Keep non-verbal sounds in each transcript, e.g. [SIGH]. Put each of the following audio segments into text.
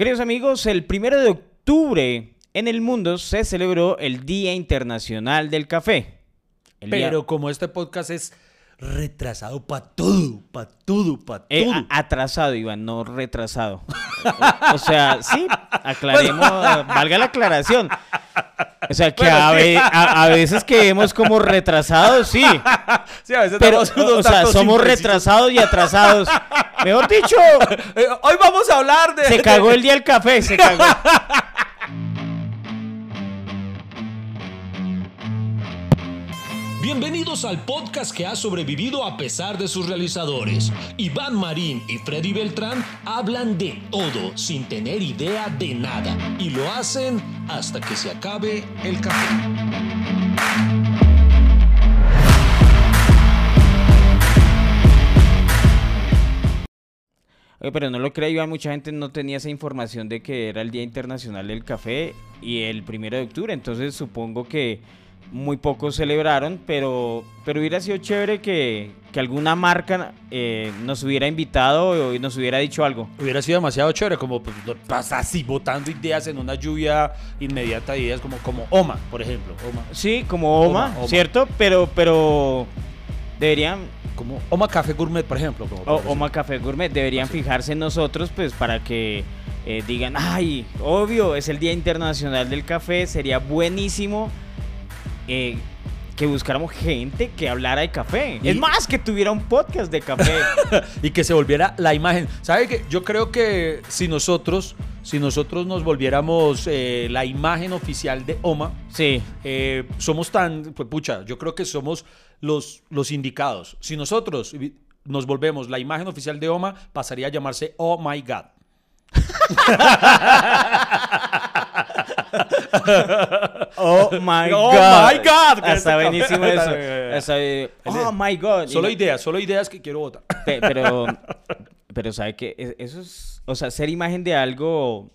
Queridos amigos, el primero de octubre en el mundo se celebró el Día Internacional del Café. El día- Pero como este podcast es retrasado para todo, para todo, para Eh, todo. atrasado, Iván, no retrasado. O, [LAUGHS] o sea, sí, aclaremos, valga la aclaración. O sea, que Bueno, a, ve- a- a veces que vemos como retrasados, sí. [LAUGHS] sí, a veces Pero, o sea, somos retrasados y atrasados. [LAUGHS] Mejor dicho, Eh, hoy vamos a hablar de... se cagó el [LAUGHS] día del café, se cagó. Bienvenidos al podcast que ha sobrevivido a pesar de sus realizadores. Iván Marín y Freddy Beltrán hablan de todo sin tener idea de nada y lo hacen hasta que se acabe el café. Pero no lo Iván, mucha gente no tenía esa información de que era el Día Internacional del Café y el primero de octubre, entonces supongo que muy pocos celebraron, pero, pero hubiera sido chévere que, que alguna marca eh, nos hubiera invitado y nos hubiera dicho algo. Hubiera sido demasiado chévere, como pues, no pasa así, botando ideas en una lluvia inmediata de ideas, como, como Oma, por ejemplo. Oma, Sí, como Oma, Oma, Oma. ¿cierto? Pero, pero deberían, como Oma Café Gourmet, por ejemplo. Como o. Oma Café Gourmet, deberían fijarse en nosotros, pues para que eh, digan, ay, obvio, es el Día Internacional del Café, sería buenísimo eh, que buscáramos gente que hablara de café. Y- Es más, que tuviera un podcast de café. [LAUGHS] y que se volviera la imagen. ¿Sabe qué? Yo creo que si nosotros, si nosotros nos volviéramos eh, la imagen oficial de OMA, sí. eh, somos tan, pues pucha, yo creo que somos los, los indicados. Si nosotros nos volvemos la imagen oficial de OMA, pasaría a llamarse Oh My God. [LAUGHS] [LAUGHS] Oh [LAUGHS] my Oh god. my God, Está buenísimo [LAUGHS] eso. Oh my god. Solo ideas, solo ideas que quiero votar. Pe- Pero, pero sabe que es- eso es, o sea, ser imagen de algo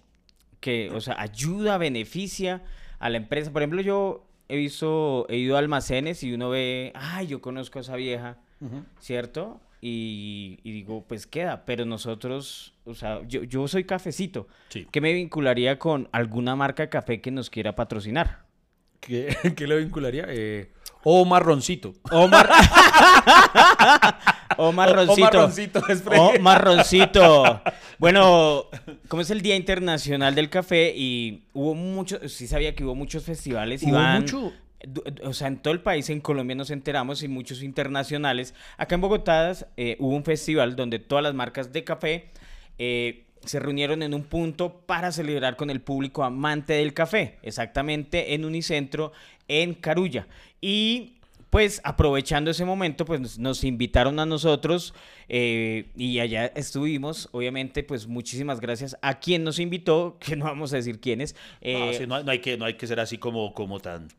que, o sea, ayuda, beneficia a la empresa. Por ejemplo, yo he visto, he ido a almacenes y uno ve, ay, yo conozco a esa vieja, ¿cierto? Y, y digo, pues queda, pero nosotros, o sea, yo, yo soy cafecito. Sí. ¿Qué me vincularía con alguna marca de café que nos quiera patrocinar? ¿Qué, [LAUGHS] qué le vincularía? Eh, o marroncito. O marroncito. [LAUGHS] O marroncito, es pre- O marroncito. [LAUGHS] Bueno, como es el Día Internacional del Café y hubo muchos, sí sabía que hubo muchos festivales. Hubo Iván, mucho. O sea, en todo el país, en Colombia nos enteramos y muchos internacionales. Acá en Bogotá eh, hubo un festival donde todas las marcas de café eh, se reunieron en un punto para celebrar con el público amante del café, exactamente en Unicentro, en Carulla. Y pues aprovechando ese momento, pues nos, invitaron a nosotros eh, y allá estuvimos. Obviamente, pues muchísimas gracias a quien nos invitó, [LAUGHS] que no vamos a decir quiénes. No, eh, sí, no, no hay que, no hay que ser así como, como tan,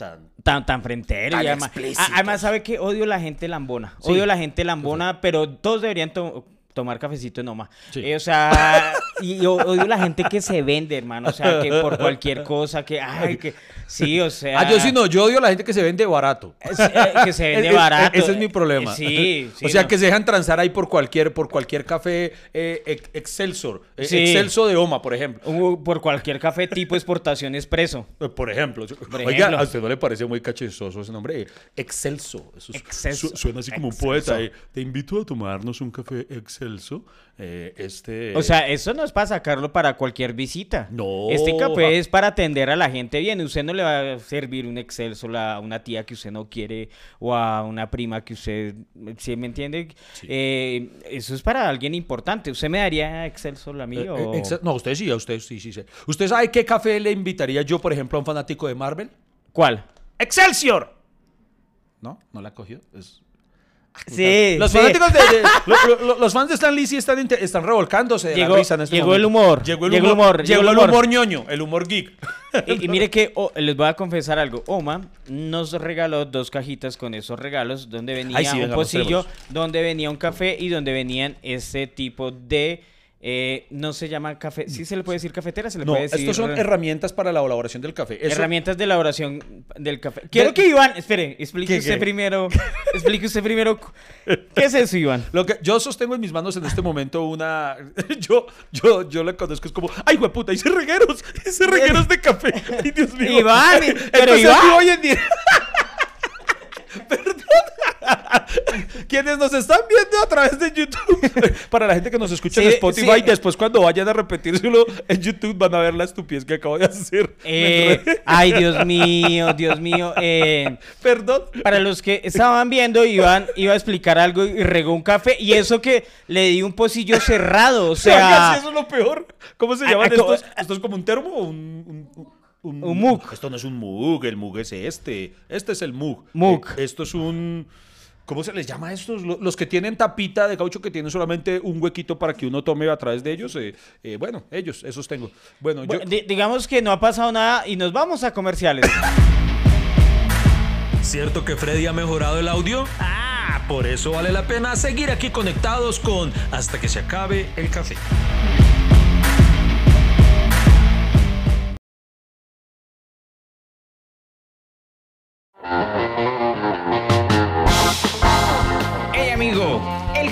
tan. Tan, tan frentero. Tan y además, además, sabe que odio la gente lambona. Sí. Odio la gente lambona, pero todos deberían to- tomar cafecito en Oma. Sí. Eh, o sea, y yo odio la gente que se vende, hermano. O sea, que por cualquier cosa, que, ay, que, sí, o sea. Ah, yo sí no, yo odio a la gente que se vende barato. es- eh, que se vende barato. Ese es mi problema. Sí, [LAUGHS] sí. o sea, no. que se dejan transar ahí por cualquier, por cualquier café eh, Excelsior. eh, Sí. Excelso de Oma, por ejemplo. Uh, Por cualquier café tipo exportación expreso. Por ejemplo. Oiga. ¿a usted no le parece muy cachezoso ese nombre? Excelso. Eso Excelso. su- suena así como un poeta. Te invito a tomarnos un café excelso. Eh, este... O sea, eso no es para sacarlo para cualquier visita. No. Este café es para atender a la gente bien. Usted no le va a servir un excelso a una tía que usted no quiere o a una prima que usted, ¿sí me entiende? Sí. Eh, eso es para alguien importante. ¿Usted me daría excelso a mí Eh, o...? excel- no, usted sí, a usted sí, sí, sí. ¿Usted sabe qué café le invitaría yo, por ejemplo, a un fanático de Marvel? ¿Cuál? ¡Excelsior! ¿No? ¿No la cogió? Es- Sí, Los sí. fanáticos de, de- lo- lo- lo- los fans de Stan Lee sí están, están revolcándose de Llegó- la risa en este llegó el humor, Llegó el llegó el humor. humor, Llegó llegó el el humor. humor ñoño, el humor geek. Y, y mire que oh, les voy a confesar algo. Oma nos regaló dos cajitas con esos regalos donde venía Ay, sí, un venga, pocillo, donde venía un café y donde venían ese tipo de Eh, no se llama café. Sí se le puede decir cafetera, se le No, puede decir. estos son herramientas para la elaboración del café. Eso- Herramientas de elaboración del café. Quiero que Iván, espere, explique ¿Qué, usted qué? primero. [LAUGHS] explique usted primero. ¿Qué es eso, Iván? Lo que yo sostengo en mis manos en este momento una. [LAUGHS] Yo, yo, yo le conozco, es como. ¡Ay, puta! Hice regueros. Hice regueros de café. [LAUGHS] ¡Ay, Dios mío! Iván, pero Entonces, Iván. hoy en día. Perdón. [LAUGHS] Quienes nos están viendo a través de YouTube, [LAUGHS] para la gente que nos escucha en Spotify, sí. después cuando vayan a repetírselo en YouTube van a ver la estupidez que acabo de hacer. Eh, ay, Dios mío, Dios mío. eh, Perdón. para los que estaban viendo, Iván iba a explicar algo y regó un café. Y eso que le di un pocillo cerrado. O [LAUGHS] sea, eso es lo peor. ¿Cómo se Ah, llaman estos? ¿Esto es como un termo o un, un, Un mug. Esto no es un mug, el mug es este. Este es el mug. Mug. Eh, esto es un... ¿Cómo se les llama a estos? Lo- Los que tienen tapita de caucho que tienen solamente un huequito para que uno tome a través de ellos. eh, eh, bueno, ellos, esos tengo. Bueno, yo... bueno, di- digamos que no ha pasado nada y nos vamos a comerciales. ¿Cierto que Freddy ha mejorado el audio? Ah, por eso vale la pena seguir aquí conectados con Hasta que se acabe el café.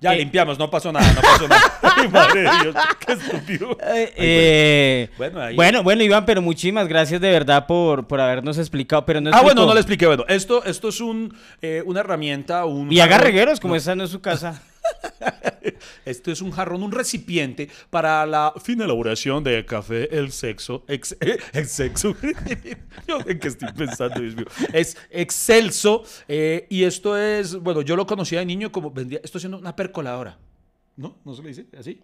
Ya eh. limpiamos, no pasó nada, no pasó nada. [LAUGHS] Ay, madre de Dios, qué estúpido. Eh, eh, Bueno, ahí- bueno, bueno, Iván, pero muchísimas gracias de verdad por, por habernos explicado. Pero no Ah, bueno, no le expliqué. Bueno, esto, esto es un, eh, una herramienta, un... Y haga regueros, como esta no es su casa. [LAUGHS] [LAUGHS] Esto es un jarrón, un recipiente para la fina elaboración de café, el sexo. Ex, [LAUGHS] el sexo. [LAUGHS] Yo, ¿En qué estoy pensando? Es excelso. eh, y esto es, bueno, yo lo conocía de niño como vendía, esto siendo una percoladora. ¿No? ¿No se le dice así?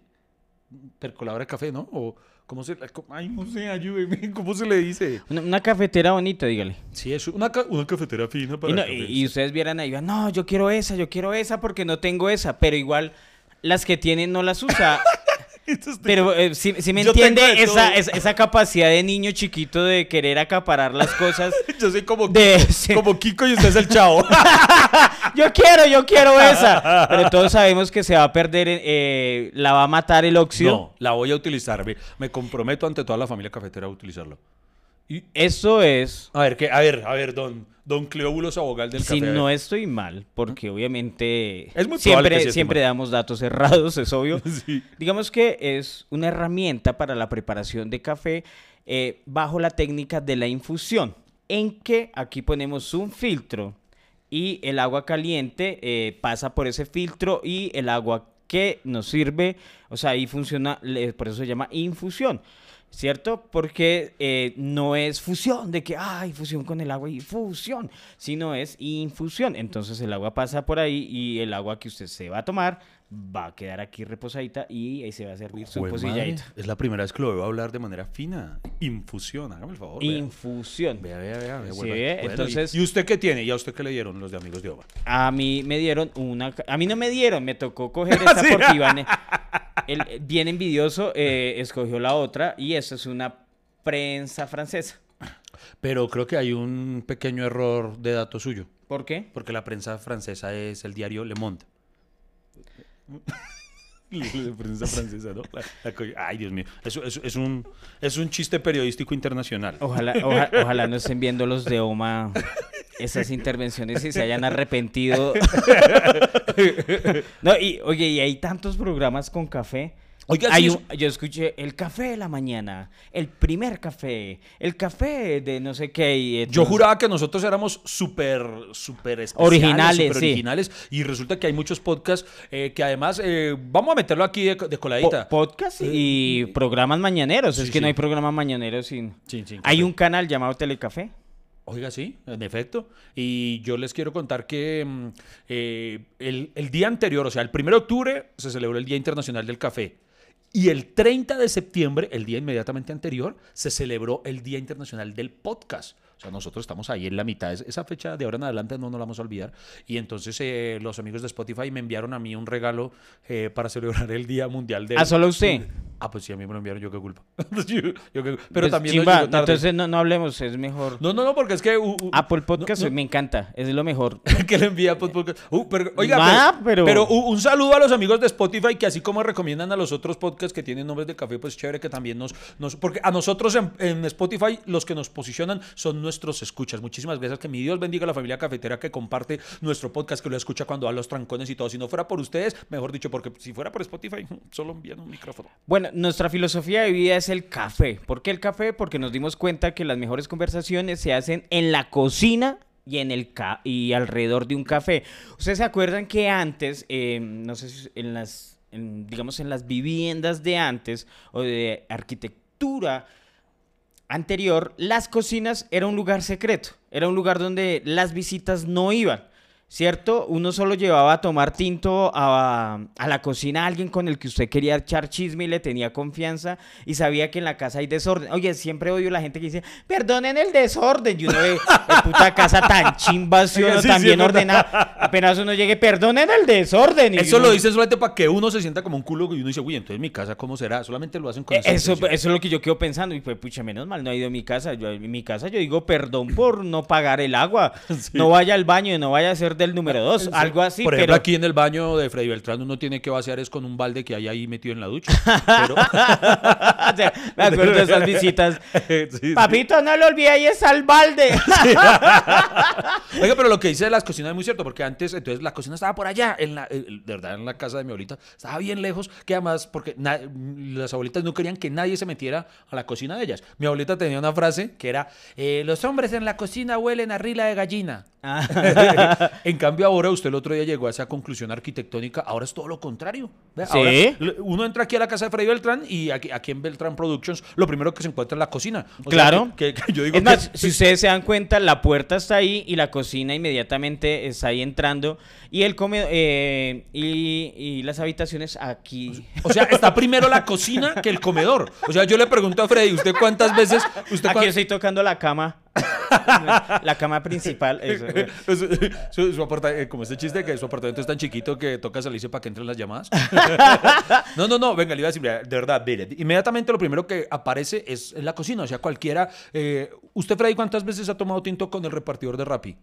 Percoladora de café, ¿no? O, ¿cómo se Ay, no sé, ayúdeme. [LAUGHS] ¿Cómo se le dice? Una, una cafetera bonita, dígale. Sí, es una, ca- una cafetera fina para Y, no- y- y ustedes vieran ahí, no, yo quiero esa, yo quiero esa porque no tengo esa, pero igual las que tienen no las usa. [LAUGHS] Pero eh, si, me Yo entiende esa, esa, esa capacidad de niño chiquito de querer acaparar las cosas. [LAUGHS] Yo soy como, De- Kiko, como Kiko y usted es el chavo. Yo quiero, yo quiero [LAUGHS] esa. Pero todos sabemos que se va a perder, eh, la va a matar el óxido. No, la voy a utilizar. Me, me comprometo ante toda la familia cafetera a utilizarlo. Y, Eso es, a ver, ¿qué? a ver, a ver, don, don Cleóbulos Abogal del si café. no estoy mal, porque obviamente Es muy que siempre, sí siempre damos datos errados, es obvio. [LAUGHS] Sí. Digamos que es una herramienta para la preparación de café eh, bajo la técnica de la infusión, en que aquí ponemos un filtro y el agua caliente eh, pasa por ese filtro y el agua que nos sirve, o sea, ahí funciona, por eso se llama infusión. ¿Cierto? Porque eh, no es fusión, de que, ay, fusión con el agua y fusión, sino es infusión. Entonces el agua pasa por ahí y el agua que usted se va a tomar va a quedar aquí reposadita y ahí se va a servir su pocilladita. Es la primera vez que lo veo hablar de manera fina. Infusión, hágame el favor. vea. Infusión. Vea, vea, vea. vea, Sí, bueno, entonces- ¿Y, usted qué tiene? ¿Y a usted qué le dieron los de Amigos de Oba? A mí me dieron una... A mí no me dieron, me tocó coger [LAUGHS] esta Sí. porque Iván, [LAUGHS] el, bien envidioso, eh, escogió la otra y esta es una prensa francesa. Pero creo que hay un pequeño error de dato suyo. ¿Por qué? Porque la prensa francesa es el diario Le Monde. [LAUGHS] La prensa francesa, ¿no? Ay, Dios mío. Eso, eso- es, un, es un chiste periodístico internacional. Ojalá, oja- ojalá no estén viendo los de OMA esas intervenciones y se hayan arrepentido. [LAUGHS] no, y oye, y hay tantos programas con café. Oiga, Hay un- yo escuché el café de la mañana, el primer café, el café de no sé qué. y Yo entonces- juraba que nosotros éramos súper, súper especiales, Originales, súper sí. originales, y resulta que hay muchos podcasts eh, que además, eh, vamos a meterlo aquí de, de Po- coladita. podcast y programas mañaneros. es sí, que no hay programas mañaneros sin. Sin- sin hay café. un canal llamado Telecafé. Oiga, sí, en efecto. Y yo les quiero contar que mm, eh, el, el día anterior, o sea, el 1 de octubre, se celebró el Día Internacional del Café. Y el 30 de septiembre, el día inmediatamente anterior, se celebró el Día Internacional del Podcast. O sea, nosotros estamos ahí en la mitad. Es- Esa fecha de ahora en adelante no nos la vamos a olvidar. Y entonces eh, los amigos de Spotify me enviaron a mí un regalo eh, para celebrar el Día Mundial del... ¿Ah, solo usted? Ah, pues sí, a mí me lo enviaron. Yo qué culpa. [LAUGHS] Yo- yo Pero Pues, también chimba, llegó tarde. entonces no, no hablemos, es mejor. No, no, no, porque es que... uh, uh, Apple Podcast no, no. me encanta, es lo mejor. [LAUGHS] que le envía pues, porque- Uh, pero, oiga, Ah, pero, pero- pero u- un saludo a los amigos de Spotify que así como recomiendan a los otros podcasts que tienen nombres de café, pues chévere que también nos... nos porque a nosotros en, en Spotify los que nos posicionan son nuestros escuchas. Muchísimas gracias. Que mi Dios bendiga a la familia cafetera que comparte nuestro podcast, que lo escucha cuando a los trancones y todo. Si no fuera por ustedes, mejor dicho, porque si fuera por Spotify, [LAUGHS] solo envían un micrófono. Bueno, nuestra filosofía de vida es el café. ¿Por qué el café? Porque nos dimos cuenta que las mejores conversaciones se hacen en la cocina y en el y alrededor de un café. Ustedes se acuerdan que antes, eh, no sé si en las, digamos en las viviendas de antes o de arquitectura anterior, las cocinas era un lugar secreto, era un lugar donde las visitas no iban. ¿Cierto? Uno solo llevaba a tomar tinto a, a la cocina a alguien con el que usted quería echar chisme y le tenía confianza y sabía que en la casa hay desorden. Oye, siempre odio la gente que dice, perdonen el desorden. Y uno ve, "Eh, puta casa tan [LAUGHS] chimba, ¿sí o no? Sí, sí, tan es bien verdad. ordenada. Apenas uno llegue, perdonen el desorden. Y Eso uno- lo dicen solamente para que uno se sienta como un culo y uno dice, uy, entonces mi casa, ¿cómo será? Solamente lo hacen con esa Eso, intención. eso es lo que yo quedo pensando. Y pues, pucha, menos mal no ha ido a mi casa. Yo, en mi casa yo digo perdón por no pagar el agua. [LAUGHS] No vaya al baño y no vaya a ser del número dos. Sí. Algo así. Por ejemplo, pero... aquí en el baño de Freddy Beltrán uno tiene que vaciar es con un balde que hay ahí metido en la ducha. [LAUGHS] Pero... O sea, me acuerdo de esas visitas. [LAUGHS] Sí, sí. Papito, no lo olvide, ahí está el balde. [LAUGHS] Oiga, pero lo que dice de las cocinas es muy cierto, porque antes, entonces la cocina estaba por allá, en la, eh, de verdad, en la casa de mi abuelita, estaba bien lejos, que además, porque na- las abuelitas no querían que nadie se metiera a la cocina de ellas. Mi abuelita tenía una frase que era, eh, los hombres en la cocina huelen a rila de gallina. [LAUGHS] en cambio, ahora usted el otro día llegó a esa conclusión arquitectónica. Ahora es todo lo contrario. ¿Sí? ahora l- uno entra aquí a la casa de Freddy Beltrán y aquí, aquí en Beltrán Productions, lo primero que se encuentra es la cocina. O Claro. que- que- que yo digo Es que- más, si ustedes se dan cuenta, la puerta está ahí y la cocina inmediatamente está ahí entrando. Y el come eh, y, y las habitaciones aquí. O sea, está primero la cocina que el comedor. O sea, yo le pregunto a Freddy, ¿usted cuántas veces? Usted Aquí estoy tocando la cama. La cama principal. eso. su, [LAUGHS] su- su aparta- eh, como este chiste que su apartamento es tan chiquito que toca salirse para que entren las llamadas. [LAUGHS] no, no, no, venga, le iba a decir, de verdad, mire, inmediatamente lo primero que aparece es la cocina, o sea, cualquiera. eh, ¿Usted, Freddy, cuántas veces ha tomado tinto con el repartidor de Rappi?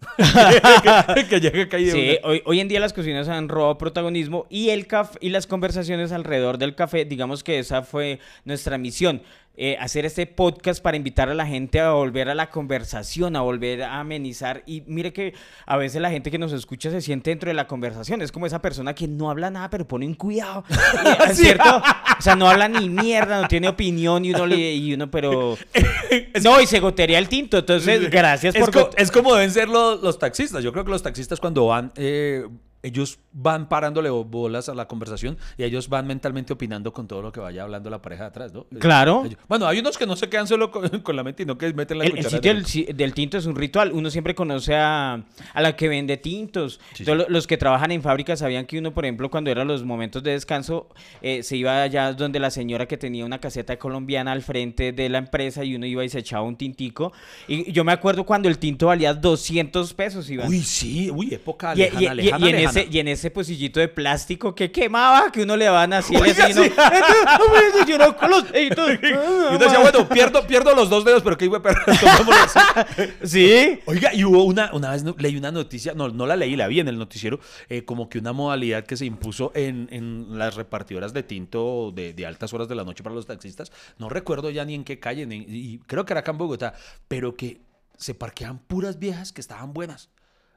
que, [LAUGHS] que llega de Sí, una- hoy, hoy en día las cocinas han robado protagonismo y el caf y las conversaciones alrededor del café, digamos que esa fue nuestra misión. Eh, hacer este podcast para invitar a la gente a volver a la conversación, a volver a amenizar. Y mire que a veces la gente que nos escucha se siente dentro de la conversación. Es como esa persona que no habla nada, pero pone un cuidado. [LAUGHS] ¿Es cierto? O sea, no habla ni mierda, no tiene opinión y uno, le, y uno pero... [LAUGHS] No, y se gotería el tinto. Entonces, gracias es, por... co- got- es como deben ser los, los taxistas. Yo creo que los taxistas cuando van, eh, ellos van parándole bolas a la conversación y ellos van mentalmente opinando con todo lo que vaya hablando la pareja de atrás, ¿no? Claro. Ellos- bueno, hay unos que no se quedan solo con, [LAUGHS] con la mente, sino que meten la El, el sitio del, tinto es un ritual. Uno siempre conoce a, a la que vende tintos. Sí, Todos sí. Los que trabajan en fábrica sabían que uno, por ejemplo, cuando eran los momentos de descanso, eh, se iba allá donde la señora que tenía una caseta colombiana al frente de la empresa y uno iba y se echaba un tintico. Y yo me acuerdo cuando el tinto valía 200 pesos. Iván. Uy, sí, uy, época Y, y- lejana, y- y lejana, en lejana. Ese, y en ese pocillito de plástico que quemaba, que uno le van así, Oiga, uno, sí. "Entonces, yo no con los deditos". [LAUGHS] Y uno decía, bueno, pierdo, pierdo los dos dedos, pero qué [LAUGHS] tomémoslo así. Sí. Oiga, y hubo una, una vez leí una noticia, no, no la leí, la vi en el noticiero, eh, como que una modalidad que se impuso en, en las repartidoras de tinto de, de altas horas de la noche para los taxistas. No recuerdo ya ni en qué calle, ni- y creo que era acá en Bogotá, pero que se parqueaban puras viejas que estaban buenas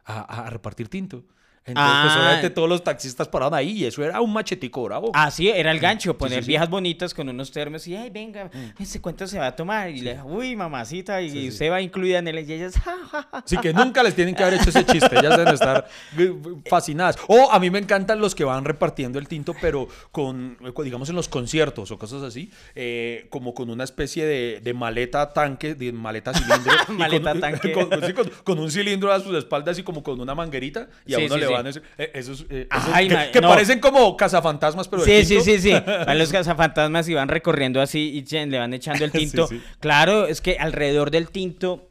a repartir tinto. Entonces, pues, Ah. obviamente todos los taxistas paraban ahí y eso era un machetico bravo. Así era el gancho, poner sí, sí. viejas bonitas con unos termos y, ay, venga, ese cuánto se va a tomar. Y le, uy, mamacita, y Sí, sí. usted va incluida en él. Y ellas, [LAUGHS] ja, ja, ja. Así que nunca les tienen que haber hecho ese chiste, ellas deben estar [LAUGHS] fascinadas. O a mí me encantan los que van repartiendo el tinto, pero con, digamos, en los conciertos o cosas así, eh, como con una especie de, de maleta tanque, de maleta cilindro. [LAUGHS] Maleta con, tanque. Con, sí, con- con un cilindro a sus espaldas y como con una manguerita, y a Sí, uno sí, le sí. Eh, esos, eh, esos Ay, que, ma- que no. parecen como cazafantasmas, pero Sí, sí, tinto. sí, sí. [LAUGHS] Van los cazafantasmas y van recorriendo así y le van echando el [LAUGHS] Sí, tinto. sí. Claro, es que alrededor del tinto.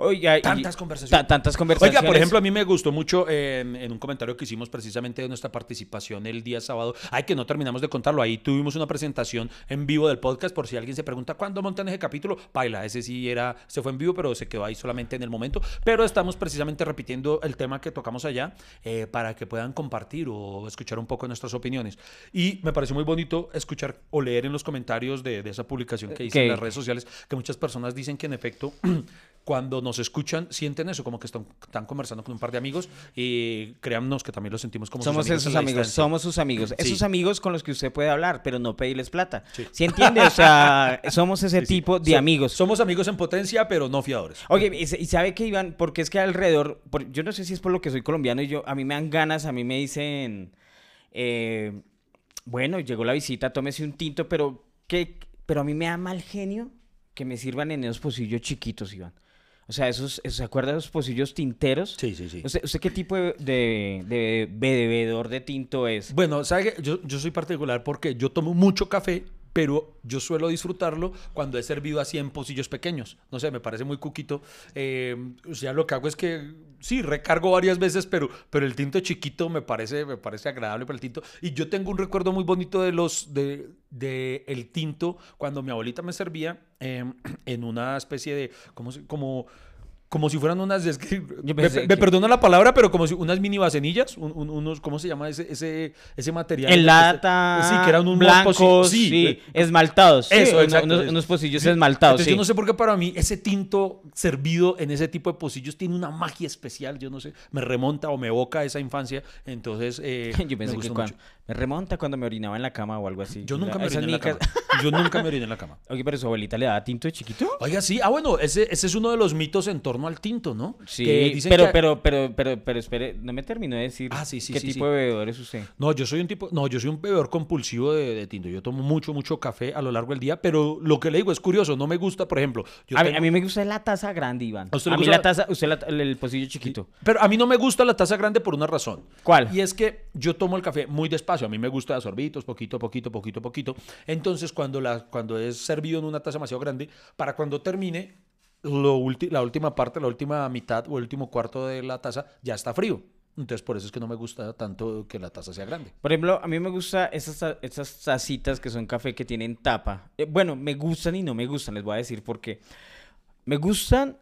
Oiga, y- Tantas conversaciones. ta- tantas conversaciones. Oiga, por ejemplo, a mí me gustó mucho eh, en, en un comentario que hicimos precisamente de nuestra participación el día sábado. Ay, que no terminamos de contarlo. Ahí tuvimos una presentación en vivo del podcast. Por si alguien se pregunta cuándo montan ese capítulo, baila. Ese sí era, se fue en vivo, pero se quedó ahí solamente en el momento. Pero estamos precisamente repitiendo el tema que tocamos allá eh, para que puedan compartir o escuchar un poco nuestras opiniones. Y me pareció muy bonito escuchar o leer en los comentarios de, de esa publicación que hice en las redes sociales que muchas personas dicen que en efecto [CLEARS THROAT] cuando nos escuchan sienten eso, como que están, están conversando con un par de amigos y créannos que también lo sentimos como sus Somos amigos esos amigos, somos sus amigos. Sí. Esos amigos con los que usted puede hablar, pero no pedirles plata. Sí. ¿Sí entiende? O sea, [LAUGHS] somos ese Sí, tipo de amigos. Somos amigos en potencia, pero no fiadores. Oye, y, sabe que Iván, porque es que alrededor, por- yo no sé si es por lo que soy colombiano y yo, a mí me dan ganas, a mí me dicen, eh, bueno, llegó la visita, tómese un tinto, pero que, pero a mí me da mal genio que me sirvan en esos pocillos chiquitos, Iván. O sea, esos, esos- ¿se acuerda de esos pocillos tinteros? Sí, sí, sí. ¿Usted, usted qué tipo de, de, de bebedor de tinto es? Bueno, ¿sabe qué? Yo, yo soy particular porque yo tomo mucho café, pero yo suelo disfrutarlo cuando he servido así en pocillos pequeños. No sé, me parece muy cuquito. Eh, o sea, lo que hago es que sí, recargo varias veces, pero, pero el tinto chiquito me parece, me parece agradable para el tinto. Y yo tengo un recuerdo muy bonito de los de, de el tinto cuando mi abuelita me servía eh, [CLEARS THROAT] en una especie de como si- como como si fueran unas, es que, [LAUGHS] me, me que- perdona la palabra, pero como si unas mini vasenillas, un- un- unos, ¿cómo se llama ese, ese, ese material? En Ese- lata, Sí, que eran un blancos, sí, eh, esmaltados. sí, Eso, exacto. Unos, eso. unos pocillos Sí. esmaltados, Entonces, yo no sé por qué para mí ese tinto servido en ese tipo de pocillos tiene una magia especial, yo no sé, me remonta o me evoca esa infancia, entonces eh, [LAUGHS] Yo me pensé que gustó cuando, mucho. Me remonta cuando me orinaba en la cama o algo así. Yo nunca me oriné en la cama. Yo nunca me oriné en la cama. [LAUGHS] Oye, pero su abuelita le daba tinto de chiquito. Oiga, sí. Ah, bueno, ese, ese es uno de los mitos en torno al tinto, ¿no? Sí, Que dicen pero, que- pero, pero, pero, pero, espere, no me terminó de decir Ah, sí, sí, qué sí, tipo de bebedor es usted. No, yo soy un tipo, no, yo soy un bebedor compulsivo de, de tinto. Yo tomo mucho, mucho café a lo largo del día, pero lo que le digo es curioso, no me gusta, por ejemplo. yo A, mí- tengo- a mí me gusta la taza grande, Iván. ¿A usted le A mí gusta la taza, usted la- el, el pocillo chiquito. Pero a mí no me gusta la taza grande por una razón. ¿Cuál? Y es que yo tomo el café muy despacio. A mí me gusta de sorbitos, poquito, poquito, poquito, poquito. Entonces, cuando, la, cuando es servido en una taza demasiado grande, para cuando termine, lo la última parte, la última mitad o el último cuarto de la taza ya está frío. Entonces, por eso es que no me gusta tanto que la taza sea grande. Por ejemplo, a mí me gusta esas, esas tacitas que son café que tienen tapa. Eh, bueno, me gustan y no me gustan, les voy a decir por qué. Me gustan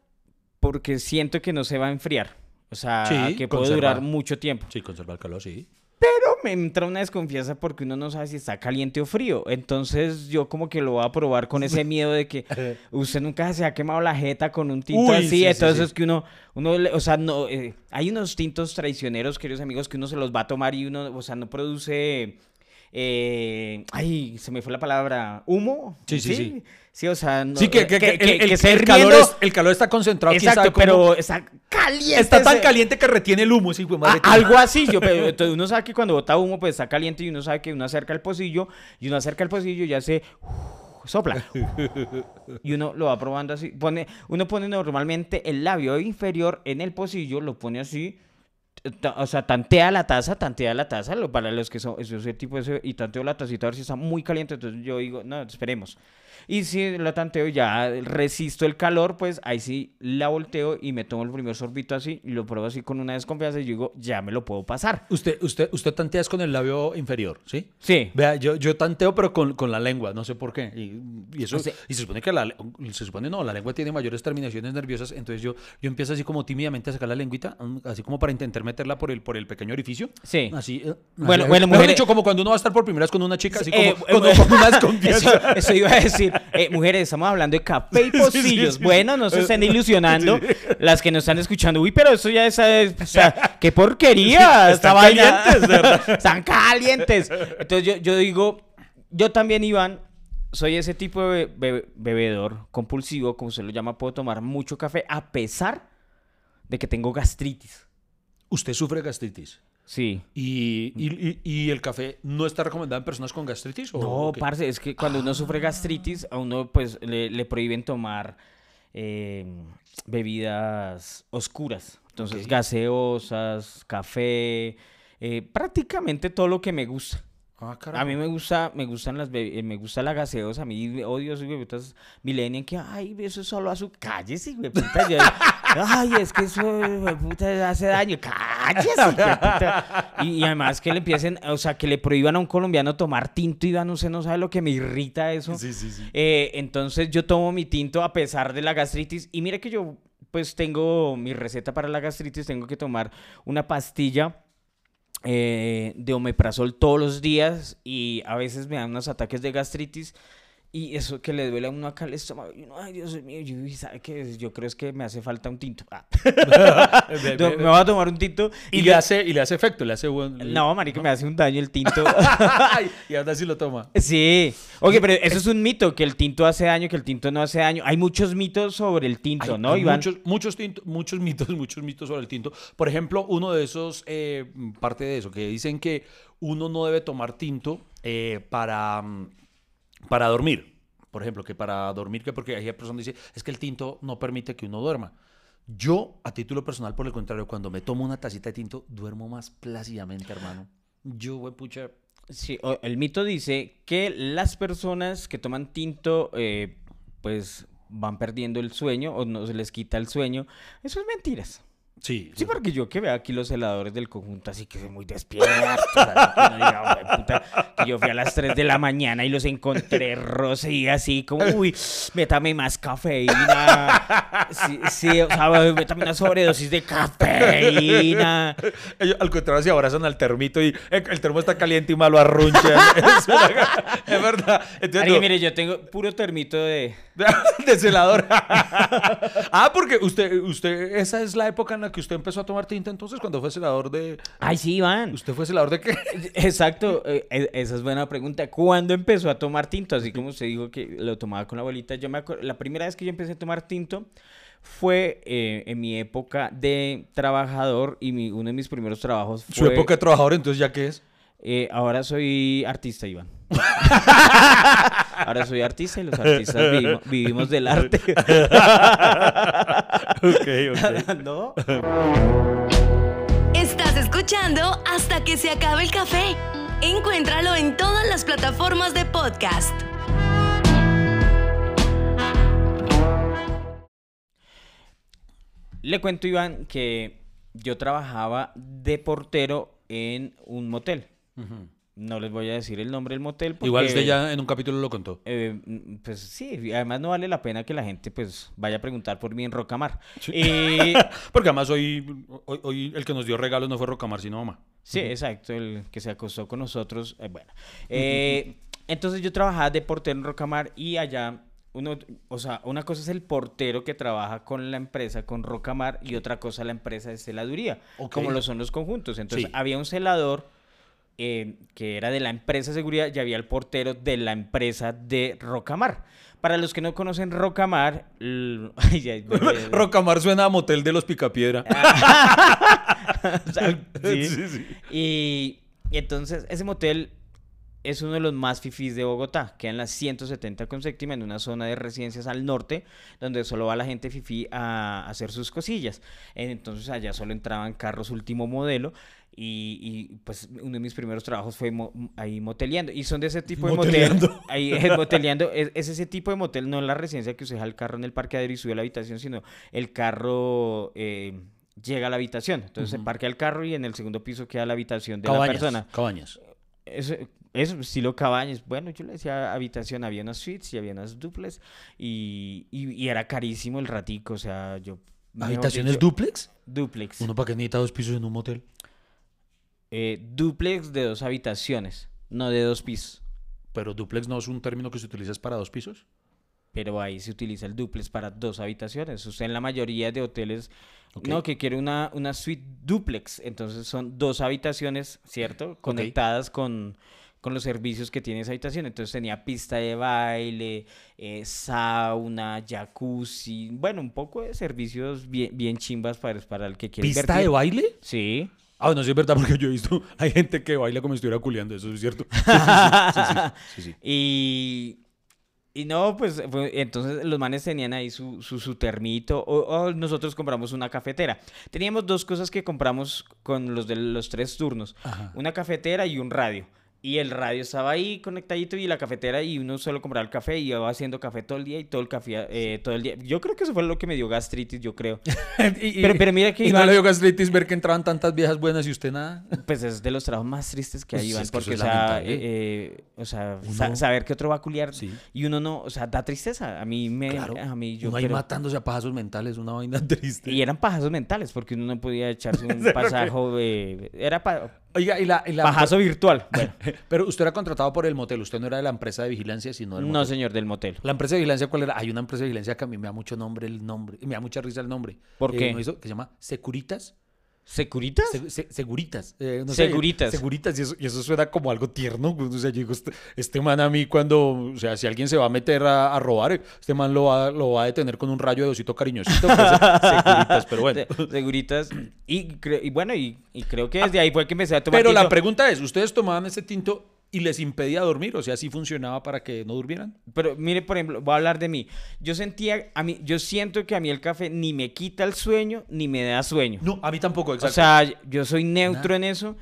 porque siento que no se va a enfriar. O sea, Sí, que puede durar mucho tiempo. Sí, conserva el calor, sí. Pero me entra una desconfianza porque uno no sabe si está caliente o frío. Entonces yo como que lo voy a probar con ese [LAUGHS] miedo de que [LAUGHS] usted nunca se ha quemado la jeta con un tinto Uy, así. sí, entonces sí. es que uno, uno, o sea, no, eh, hay unos tintos traicioneros, queridos amigos, que uno se los va a tomar y uno, o sea, no produce, eh, ay, se me fue la palabra, humo. Sí, sí, sí. Sí, o sea, no, Sí, que, que- que el, el- esté el calor hirviendo- es- el calor está concentrado. Exacto, sabe cómo. pero está caliente. Está tan caliente que retiene el humo. Sí, de madre. a- algo así, yo, pero entonces uno sabe que cuando bota humo, pues está caliente y uno sabe que uno acerca el pocillo y uno acerca el pocillo y ya se sopla. Y uno lo va probando así. Pone, uno pone normalmente el labio inferior en el pocillo, lo pone así. O sea, tantea la taza, tantea la taza, lo, para los que son ese tipo ese, y tanteo la tacita a ver si está muy caliente, entonces yo digo, no, esperemos. Y si la tanteo ya resisto el calor, pues ahí sí la volteo y me tomo el primer sorbito así y lo pruebo así con una desconfianza y digo, ya me lo puedo pasar. Usted, usted, usted tantea es con el labio inferior, ¿sí? Sí. Vea, yo, yo tanteo, pero con, con la lengua, no sé por qué. Y, y eso, y se supone que la, se supone no, la lengua tiene mayores terminaciones nerviosas, entonces yo, yo empiezo así como tímidamente a sacar la lengüita, mm, así como para intentar meterla por el, por el pequeño orificio. Sí. Así. eh, Bueno, bueno, mujeres- dicho, como cuando uno va a estar por primera vez con una chica, así como, Eh, como eh, [LAUGHS] con una [LAUGHS] eso, desconfianza. eso iba a decir. Eh, mujeres, estamos hablando de café y [LAUGHS] sí, pocillos. sí, bueno, no se estén [LAUGHS] ilusionando. Sí. Las que nos están escuchando. Uy, pero eso ya es. eh, O sea, qué porquería. Están calientes, verdad. [LAUGHS] Están calientes. Entonces yo, yo digo, yo también, Iván, soy ese tipo de be- bebedor compulsivo, como se lo llama. Puedo tomar mucho café a pesar de que tengo gastritis. Usted sufre gastritis. Sí. Y, y, y- el café no está recomendado en personas con gastritis? ¿o No, qué? parce, es que cuando uno sufre gastritis, a uno pues le, le prohíben tomar eh, bebidas oscuras. Entonces, gaseosas, café, eh, prácticamente todo lo que me gusta. Ah. A mí me gusta, me gustan las eh, me gusta la gaseosa, a mí odio esos huevitas millennial que ay, eso es solo azúcar, cállese, hueputa. Yo, ay, es que eso hace daño, cállese, [LAUGHS] hueputa. Y, y además que le empiecen, o sea, que le prohíban a un colombiano tomar tinto, Iván, usted no sabe lo que me irrita eso. Sí, sí, sí. Eh, entonces yo tomo mi tinto a pesar de la gastritis y mire que yo pues tengo mi receta para la gastritis, tengo que tomar una pastilla eh, de omeprazol todos los días y a veces me dan unos ataques de gastritis y eso que le duele a uno acá el estómago y uno, ay Dios mío, yo, ¿sabe qué? Yo creo es que me hace falta un tinto. Ah. [LAUGHS] No, me voy a tomar un tinto y, y, le yo- hace, y le hace efecto, le hace buen... No, marica, me hace un daño el tinto. [LAUGHS] Y ahora sí lo toma. Sí. Oye, pero eso es un mito, que el tinto hace daño, que el tinto no hace daño. Hay muchos mitos sobre el tinto, Hay- ¿no, hay Iván? Muchos, muchos, tinto- muchos mitos, [LAUGHS] muchos mitos sobre el tinto. Por ejemplo, uno de esos, eh, parte de eso, que dicen que uno no debe tomar tinto eh, para, mm, para dormir. Por ejemplo, que para dormir, que porque hay personas que dicen, es que el tinto no permite que uno duerma. Yo, a título personal, por el contrario, cuando me tomo una tacita de tinto, duermo más plácidamente, hermano. Yo, güey, pucha, Sí, el mito dice que las personas que toman tinto, eh, pues van perdiendo el sueño o no se les quita el sueño. Eso es mentiras. Sí. Sí, porque yo que veo aquí los heladores del conjunto, así que soy muy despierto. que no diga, "Hue puta", que yo fui a las 3 de la mañana y los encontré rosa y así como, uy, métame más cafeína. Sí, sí, o sea, métame una sobredosis de cafeína. Ellos, al contrario, se abrazan al termito y eh, el termo está caliente y malo arruncha. [LAUGHS] es, verdad. Entonces, Ari, no, mire, yo tengo puro termito de... [LAUGHS] de celador. [LAUGHS] ah, porque usted, usted, esa es la época en la que usted empezó a tomar tinta entonces, cuando fue celador de... Ay, sí, Iván. ¿Usted fue celador de qué? [LAUGHS] Exacto, eh, e- esa es buena pregunta. ¿Cuándo empezó a tomar tinto? Así como usted dijo que lo tomaba con la abuelita. Yo me acuerdo, la primera vez que yo empecé a tomar tinto fue eh, en mi época de trabajador y mi- uno de mis primeros trabajos fue... Su época de trabajador, entonces, ¿ya qué es? Eh, ahora soy artista, Iván. ahora soy artista y los artistas [LAUGHS] vivimo- vivimos del arte. [LAUGHS] ok, ok. ¿No? Estás escuchando hasta que se acabe el café. Encuéntralo en todas las plataformas de podcast. Le cuento, Iván, que yo trabajaba de portero en un motel. No les voy a decir el nombre del motel porque... Igual usted ya en un capítulo lo contó. eh, mm, pues sí, además no vale la pena que la gente pues vaya a preguntar por mí en Rocamar. Y [LAUGHS] Porque además hoy, hoy, hoy el que nos dio regalos no fue Rocamar, sino mamá. sí, exacto, el que se acostó con nosotros. eh, bueno, Eh, entonces yo trabajaba de portero en Rocamar y allá uno, o sea, una cosa es el portero que trabaja con la empresa, con Rocamar, y otra cosa la empresa de celaduría, como lo son los conjuntos. Entonces Sí. había un celador eh, que era de la empresa de seguridad y había el portero de la empresa de Rocamar. Para los que no conocen Rocamar, [LAUGHS] [LAUGHS] Rocamar suena a motel de los Picapiedra. [LAUGHS] o sea, sí. Sí, sí. Y, y entonces ese motel es uno de los más fifís de Bogotá. Queda en la 170 con séptima, en una zona de residencias al norte, donde solo va la gente fifí a, hacer sus cosillas. Entonces allá solo entraban carros último modelo. Y, y, pues uno de mis primeros trabajos fue mo- ahí moteleando. Y son de ese tipo de Moteleando. motel. [LAUGHS] Ahí eh, [LAUGHS] moteleando. Es, es ese tipo de motel, no la residencia que usted deja el carro en el parqueadero y sube a la habitación, sino el carro eh, llega a la habitación. Entonces se parquea el carro y en el segundo piso queda la habitación de la persona. Cabañas. Eso, eso, estilo cabañas. Bueno, yo le decía habitación, había unas suites y había unas duples y, y, y era carísimo el ratico, o sea, yo... ¿Habitaciones dicho, duplex? Duplex. ¿Uno para qué necesita dos pisos en un motel? Eh, duplex de dos habitaciones, no de dos pisos. Pero duplex no es un término que se utiliza para dos pisos. Pero ahí se utiliza el duplex para dos habitaciones. Usted en la mayoría de hoteles, no, que quiere una, una suite duplex. Entonces son dos habitaciones, ¿cierto? Conectadas con, con los servicios que tiene esa habitación. Entonces tenía pista de baile, eh, sauna, jacuzzi. Bueno, un poco de servicios bien, bien chimbas para, para el que quiere ¿Pista invertir. de baile? Sí. Ah, no, sí es verdad porque yo he visto, [LAUGHS] hay gente que baila como si estuviera culeando, eso es cierto. [LAUGHS] Sí, sí. Y, y no, pues entonces los manes tenían ahí su, su, su termito o, o nosotros compramos una cafetera. Teníamos dos cosas que compramos con los de los tres turnos, Ajá. una cafetera y un radio. Y el radio estaba ahí conectadito y la cafetera y uno solo compraba el café y iba haciendo café todo el día y todo el café eh, todo el día. Yo creo que eso fue lo que me dio gastritis, yo creo. [LAUGHS] Y- Pero- pero mira que Y no le dio gastritis ver que entraban tantas viejas buenas y usted nada. Pues es de los trabajos más tristes que hay, Iván, es que porque, o sea, eh, eh, o sea, Uno- saber que otro va a culiar Sí. y uno no, o sea, da tristeza. A mí me, Claro. a mí yo uno ahí creo- matándose a pajazos mentales, una vaina [LAUGHS] triste. Y eran pajazos mentales, porque uno no podía echarse [LAUGHS] un pasajo, eh, era pa- Oiga, y la, y la- pajazo virtual. [LAUGHS] Bueno, Pero usted era contratado por el motel, usted no era de la empresa de vigilancia, sino del no, motel. señor, del motel. La empresa de vigilancia, ¿cuál era? Hay una empresa de vigilancia que a mí me da mucho nombre el nombre, me da mucha risa el nombre. ¿Por Eh, qué? ¿no hizo? Que se llama Securitas. ¿Securitas? Se- se- seguritas. eh, no sé, Seguritas. seguritas. Y eso, y eso suena como algo tierno. O sea, yo digo, este, este man a mí cuando, o sea, si alguien se va a meter a, a robar, este man lo va, lo va a detener con un rayo de osito cariñosito. pues, [LAUGHS] seguritas, pero bueno. Se- Seguritas. Y, bueno, y, y creo que desde ahí fue que empecé a tomar Pero la pregunta es, ¿ustedes tomaban ese tinto y les impedía dormir? O sea, ¿sí funcionaba para que no durmieran? Pero mire, por ejemplo, voy a hablar de mí. Yo sentía, a mí, yo siento que a mí el café ni me quita el sueño, ni me da sueño. No, a mí tampoco, exacto. O sea, yo soy neutro en eso.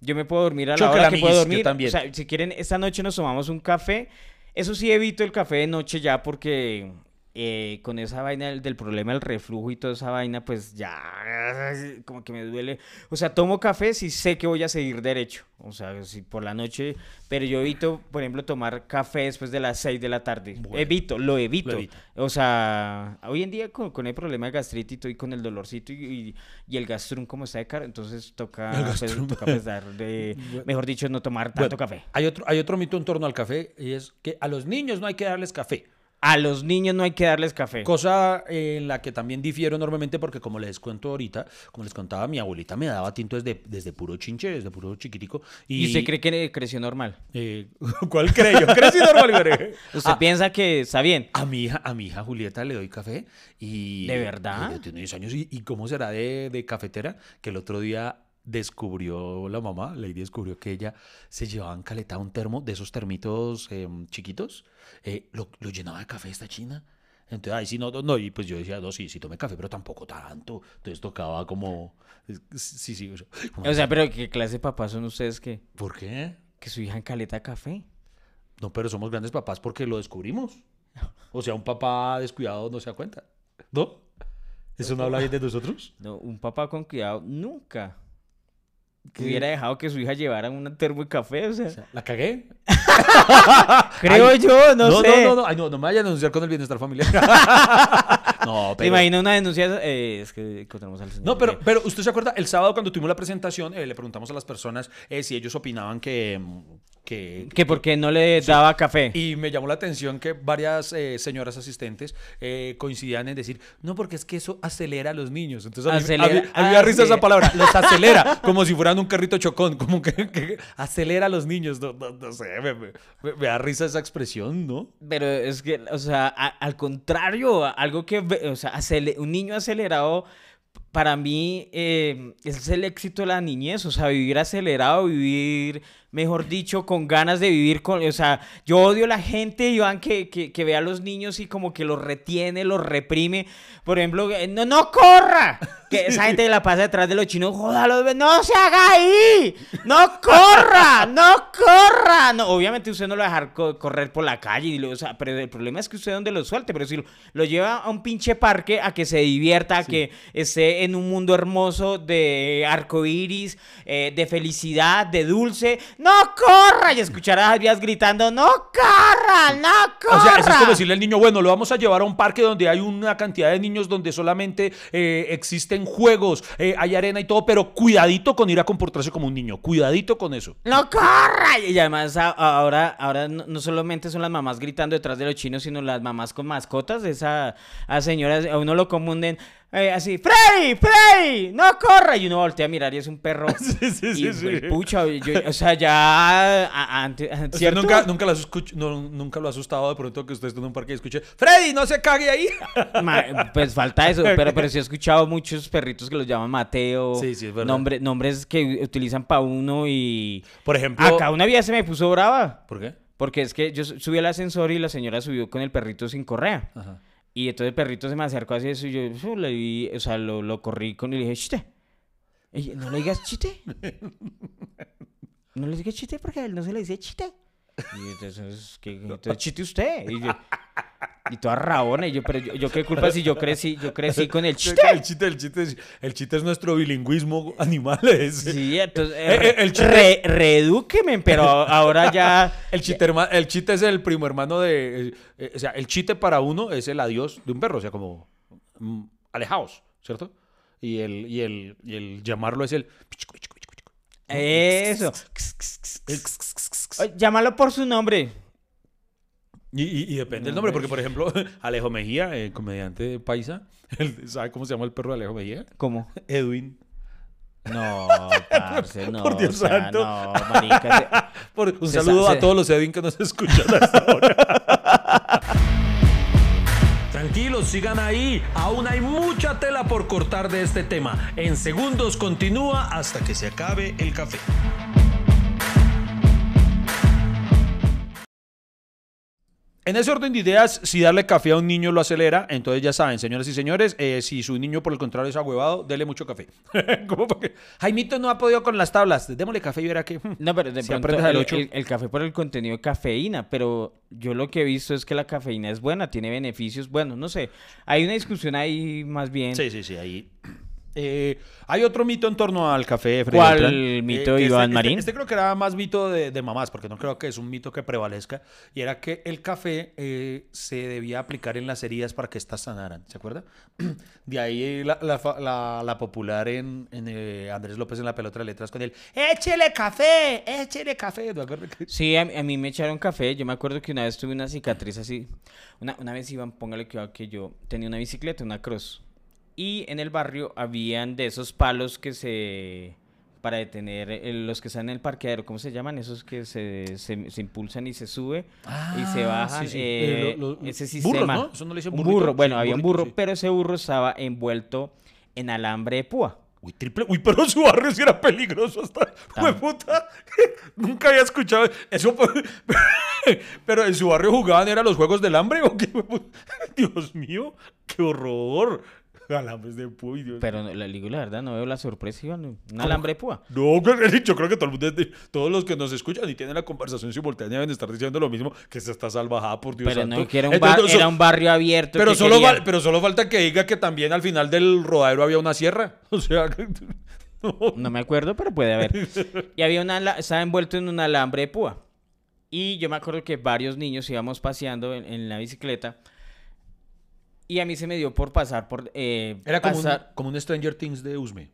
Yo me puedo dormir a la hora la que mis, puedo yo dormir. también. O sea, si quieren, esta noche nos tomamos un café. Eso sí evito el café de noche ya porque eh, con esa vaina del, del problema del reflujo y toda esa vaina, pues ya [LAUGHS] como que me duele. O sea, tomo café si sé que voy a seguir derecho. O sea, si por la noche, pero yo evito, por ejemplo, tomar café después de las 6 de la tarde. Bueno. evito, lo evito. Lo. O sea, hoy en día con, con el problema de gastritis y con el dolorcito y, y- y el gastrum como está de caro, entonces toca, pues, toca pesar [LAUGHS] de, mejor dicho, no tomar tanto Bueno, café. Hay otro, hay otro mito en torno al café y es que a los niños no hay que darles café. A los niños no hay que darles café. Cosa eh, en la que también difiero enormemente porque como les cuento ahorita, como les contaba, mi abuelita me daba tinto desde, desde puro chinche, desde puro chiquitico. ¿Y usted cree que creció normal? eh, [LAUGHS] ¿Cuál cree? Yo crecí normal, güey. [LAUGHS] ¿Usted Ah, piensa que está bien? a mi hija, a mi hija Julieta le doy café y... ¿De verdad? Ella tiene 10 años y, y cómo será de, de cafetera que el otro día descubrió la mamá, Lady descubrió que ella se llevaba en caleta un termo de esos termitos eh, chiquitos, eh, lo, lo llenaba de café esta china. Entonces, ahí sí, no, no, y pues yo decía, no, sí, sí tomé café, pero tampoco tanto. Entonces tocaba como, sí, sí. o sea, O sea, pero ¿qué clase de papás son ustedes que, ¿Por qué? que su hija en caleta de café? No, pero somos grandes papás porque lo descubrimos. O sea, un papá descuidado no se da cuenta. ¿No? ¿Eso no habla bien de nosotros? No, un papá con cuidado nunca que hubiera dejado que su hija llevara un termo de café, o sea, O sea, ¿La cagué? [LAUGHS] creo Ay, yo, no, no, sé. No, no, no, Ay, no, no me vayan a denunciar con el bienestar familiar. [LAUGHS] no, ¿Te pero... imaginas una denuncia? Eh, es que encontramos al señor. No, pero, pero usted se acuerda, el sábado cuando tuvimos la presentación, eh, le preguntamos a las personas eh, si ellos opinaban que... que Que porque no le daba café. y me llamó la atención que varias eh, señoras asistentes eh, coincidían en decir, no, porque es que eso acelera a los niños. Entonces a mí, a mí- a mí me da ah, risa esa palabra, [LAUGHS] los acelera, como si fueran un carrito chocón, como que, que acelera a los niños. No, no- no sé, me, me- me- me da risa esa expresión, ¿no? Pero es que, o sea, a- al contrario, algo que, o sea, un niño acelerado, para mí, eh, es el éxito de la niñez, o sea, vivir acelerado, vivir, mejor dicho, con ganas de vivir con, o sea, yo odio la gente, Iván, que, que, que ve a los niños y como que los retiene, los reprime. Por ejemplo, eh, no, no corra. Que [LAUGHS] esa gente la pasa detrás de los chinos, jódalo, no se haga ahí, no corra, no corra. No, obviamente usted no lo va a dejar co- correr por la calle, y lo- o sea, pero el problema es que usted donde lo suelte, pero si lo, lo lleva a un pinche parque a que se divierta, a que esté en un mundo hermoso de arcoíris, eh, de felicidad, de dulce, no corra y escuchar a vías gritando, no corra, no corra. O sea, eso es como decirle al niño, bueno, lo vamos a llevar a un parque donde hay una cantidad de niños donde solamente eh, existen juegos, eh, hay arena y todo, pero cuidadito con ir a comportarse como un niño, cuidadito con eso. ¡No corra! Y además ahora, ahora no, no solamente son las mamás gritando detrás de los chinos, sino las mamás con mascotas. Esa a señoras, a uno lo confunden eh, así, ¡Freddy! ¡Freddy! ¡No corra! Y uno voltea a mirar y es un perro. [LAUGHS] Sí, sí, sí, y, sí. pues, pucha, yo- o sea, ya... a- ante- ¿Usted ¿cierto? nunca, nunca, lo escuch- no, nunca lo ha asustado de pronto que usted esté en un parque y escuche, Freddy, no se cague ahí. [LAUGHS] Ma- pues falta eso, pero, pero sí he escuchado muchos perritos que los llaman Mateo. Sí, sí, es verdad. nombre- nombres que utilizan para uno y... Por ejemplo... Acá una vez se me puso brava. ¿Por qué? Porque es que yo su- subí al ascensor y la señora subió con el perrito sin correa. Ajá. Y entonces el perrito se me acercó así eso y yo le di, o sea, lo, lo corrí con y le dije, chiste. Y ella, no le digas chiste. no le diga chiste porque a él no se le dice chiste. Y entonces, ¿qué, entonces chiste usted. Y, yo, y toda rabona. Y yo, pero yo, yo qué culpa si yo crecí, yo crecí con el [LAUGHS] chiste. El chiste, el chiste, es, el chiste es nuestro bilingüismo animal. ese. Sí, entonces, Eh, eh, el chiste- re- reedúqueme, pero ahora ya... [LAUGHS] El chiste, herma- el chiste es el primo hermano de. eh, eh, o sea, el chiste para uno es el adiós de un perro. O sea, como. mm, alejaos, ¿cierto? Y el, y el, y el llamarlo es el. Eso. Llámalo por su nombre. Y, y- y depende del nombre, porque por ejemplo, [LAUGHS] Alejo Mejía, eh, comediante paisa, [LAUGHS] ¿sabe cómo se llama el perro de Alejo Mejía? ¿Cómo? [LAUGHS] Edwin. No, parce, no. Por Dios o sea, santo. No, marica. se- Por- un Se saludo sa- a todos los Edwin que nos escuchan hasta ahora. Tranquilos, sigan ahí. Aún hay mucha tela por cortar de este tema. En segundos continúa hasta que se acabe el café. En ese orden de ideas, si darle café a un niño lo acelera, entonces ya saben, señoras y señores, eh, si su niño por el contrario es agüevado, dele mucho café. [LAUGHS] Porque Jaimito no ha podido con las tablas, démosle café y verá que... hmm, No, pero de Si pronto el- el café por el contenido de cafeína, pero yo lo que he visto es que la cafeína es buena, tiene beneficios, bueno, no sé, hay una discusión ahí más bien. Sí, sí, sí, ahí. Eh, hay otro mito en torno al café. Freddy ¿Cuál Beltrán, mito, que Iván este, Marín? Este, este creo que era más mito de, de mamás, porque no creo que es un mito que prevalezca. Y era que el café eh, se debía aplicar en las heridas para que éstas sanaran. ¿Se acuerda? [CLEARS THROAT] De ahí la, la fa- la- la popular en, en, eh, Andrés López en la pelota de letras con él. ¡Échele café! ¡Échele café! ¿Te acuerdas Sí, a, mí- a mí me echaron café. Yo me acuerdo que una vez tuve una cicatriz así. Una, una vez iban, póngale cuidado que yo tenía una bicicleta, una cross. Y en el barrio habían de esos palos que se. para detener eh, los que están en el parqueadero. ¿Cómo se llaman? Esos que se, se, se impulsan y se sube y se Ah, bajan. sí, sí. eh, lo- lo- ese burros, sistema. ¿no? Eso no le dicen un burrito. burro. Bueno, Sí, había un burro, pero ese burro estaba envuelto en alambre de púa. Uy, triple. Uy, pero su barrio sí era peligroso hasta. Fue puta. [LAUGHS] Nunca había escuchado eso. [LAUGHS] Pero en su barrio jugaban, ¿eran los juegos del hambre [LAUGHS] o qué? Dios mío, qué horror. [LAUGHS] Alambres de puy, Dios Pero no- la digo la verdad, no veo la sorpresa, Iván. Un alambre de púa. No, [LAUGHS] yo creo que todo el mundo, todos los que nos escuchan y tienen la conversación simultánea deben estar diciendo lo mismo, que se está salvajada por Dios Pero santo. no, que era un, Entonces, bar- era un barrio abierto. pero, solo val- pero solo falta que diga que también al final del rodadero había una sierra. [LAUGHS] O sea, no. No me acuerdo, pero puede haber. Y había una, estaba envuelto en un alambre de púa. Y yo me acuerdo que varios niños íbamos paseando en, en la bicicleta. Y a mí se me dio por pasar por... eh, Era como un, pasar- como un Stranger Things de Usme.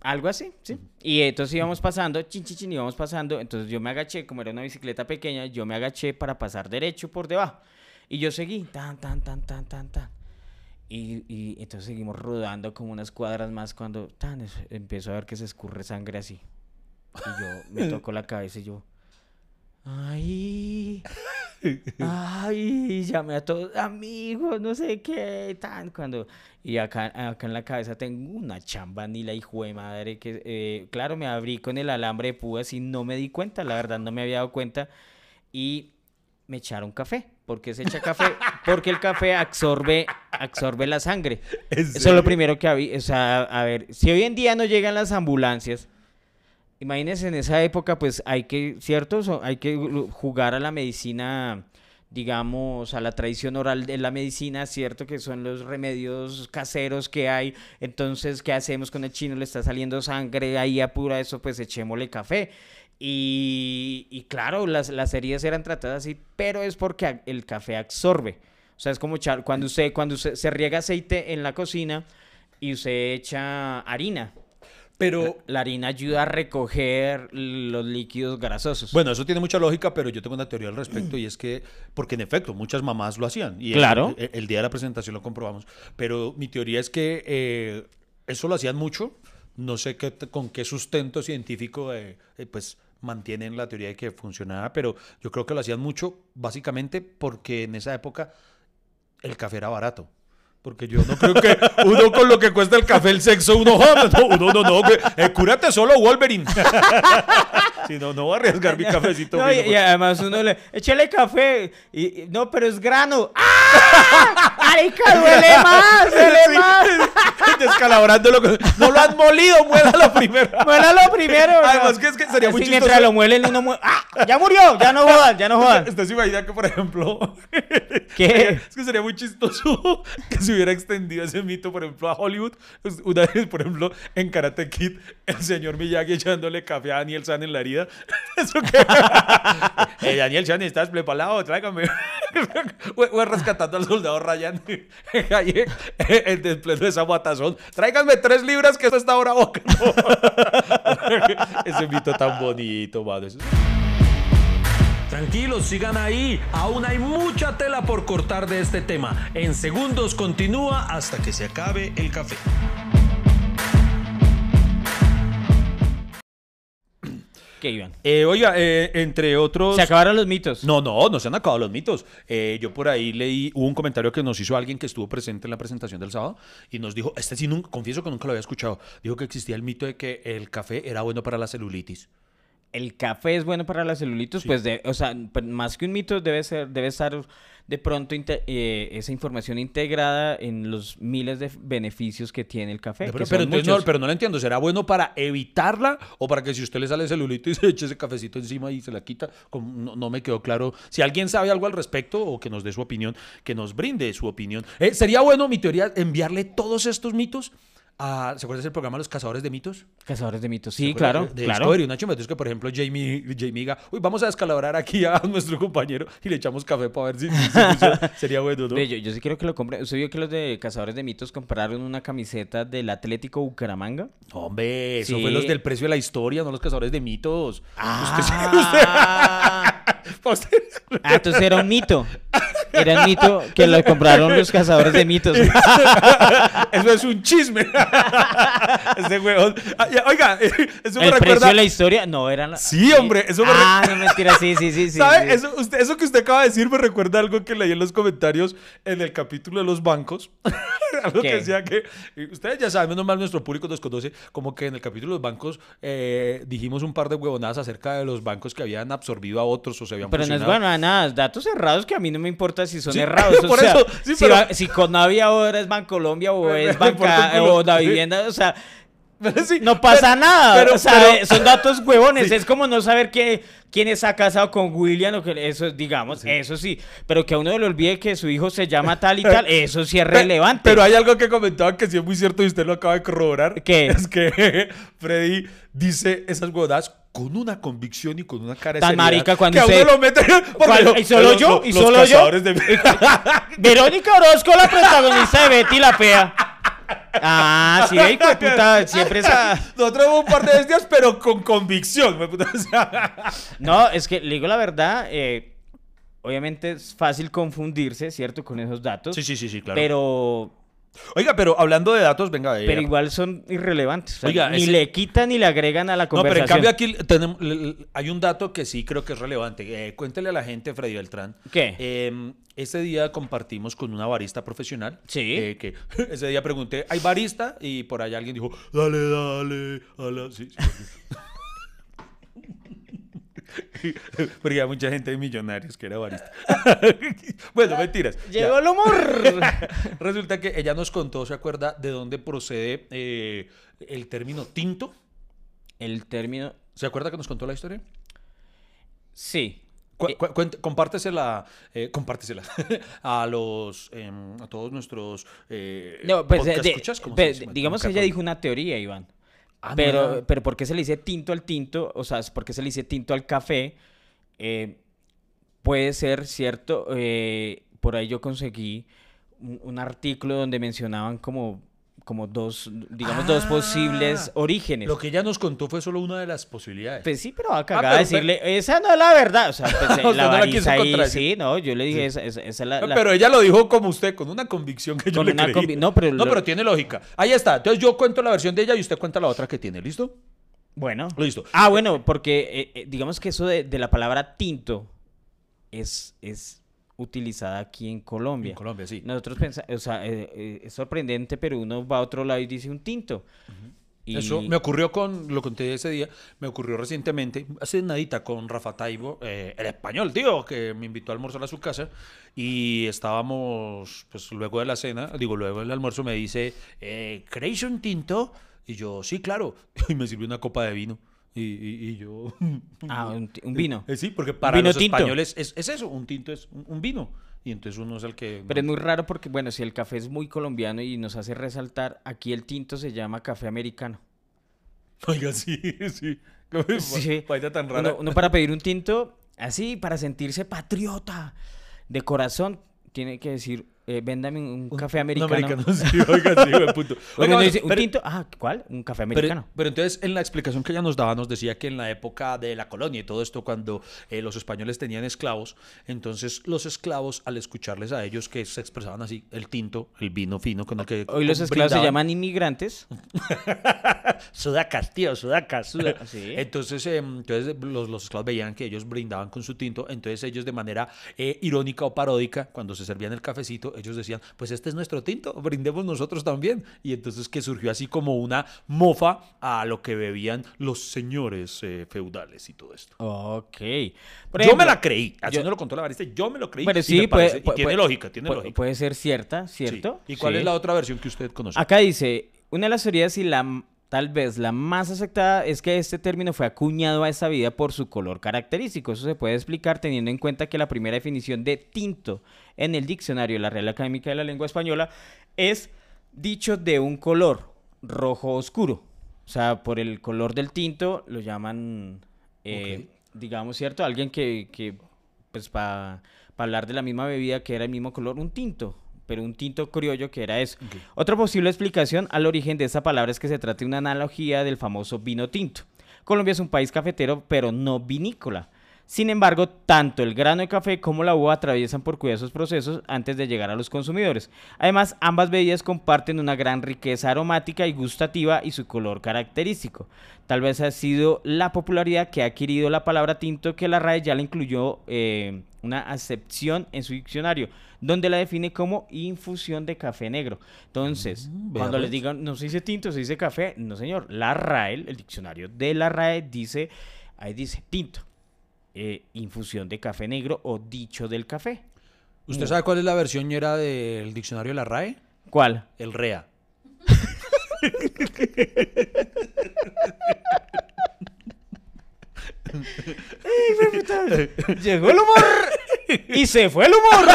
Algo así, sí. Y entonces íbamos pasando, chin, chin, chin, íbamos pasando. Entonces yo me agaché, como era una bicicleta pequeña, yo me agaché para pasar derecho por debajo. Y yo seguí, tan, tan, tan, tan, tan, tan. Y, y entonces seguimos rodando como unas cuadras más cuando tan, es- empiezo a ver que se escurre sangre así. Y yo me [LAUGHS] toco la cabeza y yo, ay, ay, llamé a todos amigos, no sé qué, tan, cuando... Y acá, acá en la cabeza tengo una chamba ni la hijo de madre que, eh, claro, me abrí con el alambre de púas y no me di cuenta, la verdad no me había dado cuenta. Y me echaron café. ¿Por qué se echa café? Porque el café absorbe, absorbe la sangre. ¿En Eso es lo primero que había. O sea, a ver, si hoy en día no llegan las ambulancias, imagínense en esa época, pues hay que, ¿cierto? Hay que jugar a la medicina, digamos, a la tradición oral de la medicina, ¿cierto? Que son los remedios caseros que hay. Entonces, ¿qué hacemos con el chino? Le está saliendo sangre, ahí apura eso, pues echémosle café. Y, y claro, las, las heridas eran tratadas así, pero es porque el café absorbe. O sea, es como cuando usted, cuando usted se riega aceite en la cocina y usted echa harina. Pero, La harina ayuda a recoger los líquidos grasosos. bueno, eso tiene mucha lógica, pero yo tengo una teoría al respecto y es que, porque en efecto, muchas mamás lo hacían. Y Claro. El, el día de la presentación lo comprobamos. Pero mi teoría es que eh, eso lo hacían mucho. No sé qué, con qué sustento científico, eh, eh, pues mantienen la teoría de que funcionaba, pero yo creo que lo hacían mucho básicamente porque en esa época el café era barato. Porque yo no creo que uno con lo que cuesta el café, el sexo, uno, "Ah, no, uno no, no, eh, cúrate solo Wolverine. [LAUGHS] Si no, no voy a arriesgar mi [LAUGHS] cafecito. No, y, y además uno le, échale café. Y, y- no, pero es grano. [LAUGHS] ¡Ah! ¡Marica, duele más! ¡Duele Sí. más! [LAUGHS] Descalabrándolo. con- No lo han molido, muérdalo primero. Muélalo primero. Además ¿no? que es que sería muy chistoso. mientras lo muelen, uno muere. ¡Ah! ¡Ya murió! ¡Ya no jodan! ¡Ya no jodan! ¿Usted se imagina que, por ejemplo... ¿Qué? Es que sería muy chistoso que se hubiera extendido ese mito, por ejemplo, a Hollywood. Pues, Una vez, por ejemplo, en Karate Kid, el señor Miyagi echándole café a Daniel San en la herida. [LAUGHS] Eso que... [LAUGHS] Eh, Daniel San, ¿estás preparado? Tráigame. [LAUGHS] o rescatando al soldado Ryan ahí, en el pleno de esa matazón. Tráiganme tres libras que esto está ahora boca. ese mito tan bonito, mano. Eso- Tranquilos, sigan ahí. Aún hay mucha tela por cortar de este tema. En segundos continúa hasta que se acabe el café. ¿Qué iban? Eh, oiga, eh, entre otros... Se acabaron los mitos. No, no, no se han acabado los mitos. Eh, yo por ahí leí, hubo un comentario que nos hizo alguien que estuvo presente en la presentación del sábado y nos dijo, este sí, nunca, confieso que nunca lo había escuchado, dijo que existía el mito de que el café era bueno para la celulitis. el café es bueno para la celulitis, pues, de, o sea, p- más que un mito debe ser, debe estar de pronto eh, esa información integrada en los miles de beneficios que tiene el café. Pero, entonces no, pero no lo entiendo, ¿será bueno para evitarla o para que si usted le sale celulitis [LAUGHS] se eche ese cafecito encima y se la quita? Como No, no me quedó claro. Si alguien sabe algo al respecto o que nos dé su opinión, que nos brinde su opinión. Eh, ¿Sería bueno, mi teoría, enviarle todos estos mitos a... ¿Se acuerdan del programa Los Cazadores de Mitos? Cazadores de mitos. ¿Se Sí, claro, De claro. Discovery, una chumeta, que por ejemplo Jamie, Jamie diga, uy, vamos a descalabrar aquí a [LAUGHS] nuestro compañero y le echamos café para ver si, si funciona". [LAUGHS] sería bueno, ¿no? Yo, yo sí quiero que lo compren. ¿Usted vio que los de Cazadores de Mitos compraron una camiseta del Atlético Bucaramanga? Hombre, eso Sí. fue los del precio de la historia, no los cazadores de mitos. Ah, [LAUGHS] Usted- Ah, entonces era un mito. Era mito que lo compraron los Cazadores de Mitos. [LAUGHS] Eso es un chisme. [LAUGHS] Ese huevón. Ah, Oiga, [LAUGHS] eso me ¿El precio recuerda. de la historia? No, eran... la- Sí, hombre, eso me Ah, no, mentira, sí, sí, sí. sí, ¿Sabe? sí. Eso, usted, eso que usted acaba de decir me recuerda algo que leí en los comentarios en el capítulo de los bancos. algo ¿Qué? que decía que. Ustedes ya saben, menos mal nuestro público nos conoce. Como que en el capítulo de los bancos eh, dijimos un par de huevonadas acerca de los bancos que habían absorbido a otros o se habían Pero no es bueno, nada, datos errados que a mí no me importa si son Sí, errados. [LAUGHS] O por sea, eso, sí, si, pero- si Conavi ahora es Bancolombia [LAUGHS] o es Banca o la vivienda, o sea, Sí, no pasa pero- nada. pero- o sea, pero- son datos huevones. [LAUGHS] Sí. Es como no saber que, quién está casado con William o que eso, digamos, eso sí. Pero que a uno le olvide que su hijo se llama [LAUGHS] tal y tal, eso sí es relevante. Pero hay algo que comentaba que sí es muy cierto y usted lo acaba de corroborar. ¿Qué? [LAUGHS] Es que Freddy dice esas huevadas con una convicción y con una cara Tan marica cuando que a uno lo mete ¿Y solo yo? ¿Y los solo yo? de- Verónica Orozco, la protagonista de Betty la Fea. Ah, sí, hijo de puta, siempre esa... Nosotros somos un par de bestias, pero con convicción. No, es que le digo la verdad, eh, obviamente es fácil confundirse, ¿cierto? Con esos datos. Sí, sí, sí, sí, claro. Pero, Oiga, pero hablando de datos, venga. pero igual son irrelevantes. o sea, Oiga, ni ese- le quitan ni le agregan a la No, pero conversación. en cambio aquí tenemos, hay un dato que sí creo que es relevante. Eh, cuéntele a la gente, Freddy Beltrán. ¿Qué? Eh, ese día compartimos con una barista profesional. Sí. eh, que [LAUGHS] ese día pregunté, ¿hay barista? Y por allá alguien dijo, dale, dale. a la-". Sí, sí. [LAUGHS] Porque hay mucha gente de millonarios que era barista. [LAUGHS] bueno, mentiras. Ya. Llegó el humor. [LAUGHS] Resulta que ella nos contó, ¿se acuerda de dónde procede eh, el término tinto? el término, ¿Se acuerda que nos contó la historia? sí. Cu- Eh, cu- compártesela, eh, compártesela a los, em, a todos nuestros eh, No, pues, de- escuchas, ¿cómo pe- se dice? digamos que ella dijo una teoría, Iván. Ah, pero, pero ¿por qué se le dice tinto al tinto? O sea, ¿por qué se le dice tinto al café? Eh, puede ser cierto. eh, por ahí yo conseguí un, un artículo donde mencionaban como, como dos, digamos, dos Ah, posibles orígenes. Lo que ella nos contó fue solo una de las posibilidades. Pues sí, pero acá pero- decirle, esa no es la verdad. O sea, pues, eh, Usted la no la quiso ahí, sí, no, yo le dije, esa, esa- esa es la, No, la- Pero ella lo dijo como usted, con una convicción que yo le una creí. convi- no, pero no, lo- pero tiene lógica. Ahí está. Entonces yo cuento la versión de ella y usted cuenta la otra que tiene. ¿Listo? Bueno. Listo. Ah, bueno, porque eh, eh, digamos que eso de, de la palabra tinto es, es utilizada aquí en Colombia. En Colombia, sí. Nosotros pensamos, o sea, eh, eh, es sorprendente, pero uno va a otro lado y dice un tinto. Y- Eso me ocurrió con, lo conté ese día, me ocurrió recientemente, hace nadita con Rafa Taibo, eh, el español, tío, que me invitó a almorzar a su casa y estábamos, pues luego de la cena, digo, luego del almuerzo me dice, eh, ¿queréis un tinto? Y yo, sí, claro, [LAUGHS] y me sirvió una copa de vino. Y, y- y yo... [LAUGHS] Ah, un, vino. Eh, sí, porque para Vino los tinto. españoles es, es eso, un tinto es un, un vino. Y entonces uno es el que... Pero es muy raro porque, bueno, si el café es muy colombiano y nos hace resaltar, aquí el tinto se llama café americano. Oiga, sí, [LAUGHS] sí. Sí. Vaina tan rara. Uno, uno para pedir un tinto, así, para sentirse patriota, de corazón, tiene que decir, eh, véndame un café Un americano. [LAUGHS] sí, oiga, sí, buen punto. [LAUGHS] Oiga, dice, ¿un pero- tinto? Ah, ¿cuál? Un café americano. pero entonces en la explicación que ella nos daba nos decía que en la época de la colonia y todo esto cuando eh, los españoles tenían esclavos, entonces los esclavos al escucharles a ellos que se expresaban así el tinto, el vino fino con el que Hoy los esclavos se llaman inmigrantes. sudacas, tío, sudacas. Suda- [LAUGHS] sí. Entonces, eh, entonces los, los esclavos veían que ellos brindaban con su tinto, entonces ellos de manera eh, irónica o paródica, cuando se servían el cafecito, ellos decían, pues este es nuestro tinto, brindemos nosotros también. Y entonces que surgió así como una mofa a lo que bebían los señores eh, feudales y todo esto. Ok. Por yo me la creí, así yo- no lo contó la barista, yo me lo creí. Y sí, me puede, parece- y tiene puede- lógica, tiene lógica. Puede ser cierta, Sí. ¿cierto? ¿Y cuál Sí. es la otra versión que usted conoce? Acá dice, una de las teorías y la tal vez la más aceptada es que este término fue acuñado a esta vida por su color característico. Eso se puede explicar teniendo en cuenta que la primera definición de tinto en el diccionario de la Real Académica de la Lengua Española es dicho de un color rojo oscuro. O sea, por el color del tinto lo llaman, eh, digamos, ¿cierto? Alguien que, que pues para hablar de la misma bebida que era el mismo color, un tinto, pero un tinto criollo que era eso. Otra posible explicación al origen de esta palabra es que se trata de una analogía del famoso vino tinto. Colombia es un país cafetero, pero no vinícola. Sin embargo, tanto el grano de café como la uva atraviesan por cuidadosos procesos antes de llegar a los consumidores. Además, ambas bebidas comparten una gran riqueza aromática y gustativa y su color característico. Tal vez ha sido la popularidad que ha adquirido la palabra tinto que la RAE ya la incluyó eh, una acepción en su diccionario, donde la define como infusión de café negro. Entonces, Mm, cuando les pues. digan no se dice tinto, se dice café, no señor, la RAE, el diccionario de la RAE dice, ahí dice tinto eh, infusión de café negro o dicho del café. ¿Usted sabe cuál es la versión ñera del diccionario de la RAE? ¿Cuál? El REA. Llegó el humor y se fue el humor.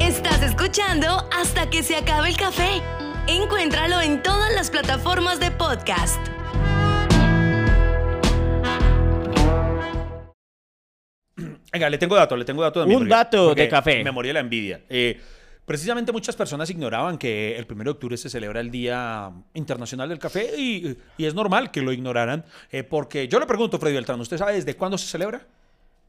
Estás escuchando hasta que se acabe el café. Encuéntralo en todas las plataformas de podcast. Venga, le tengo dato, le tengo dato también. Un dato porque de café. Me morí de la envidia. Eh, precisamente muchas personas ignoraban que el 1 de octubre se celebra el Día Internacional del Café y, y es normal que lo ignoraran eh, porque yo le pregunto, Freddy Beltrán, ¿usted sabe desde cuándo se celebra?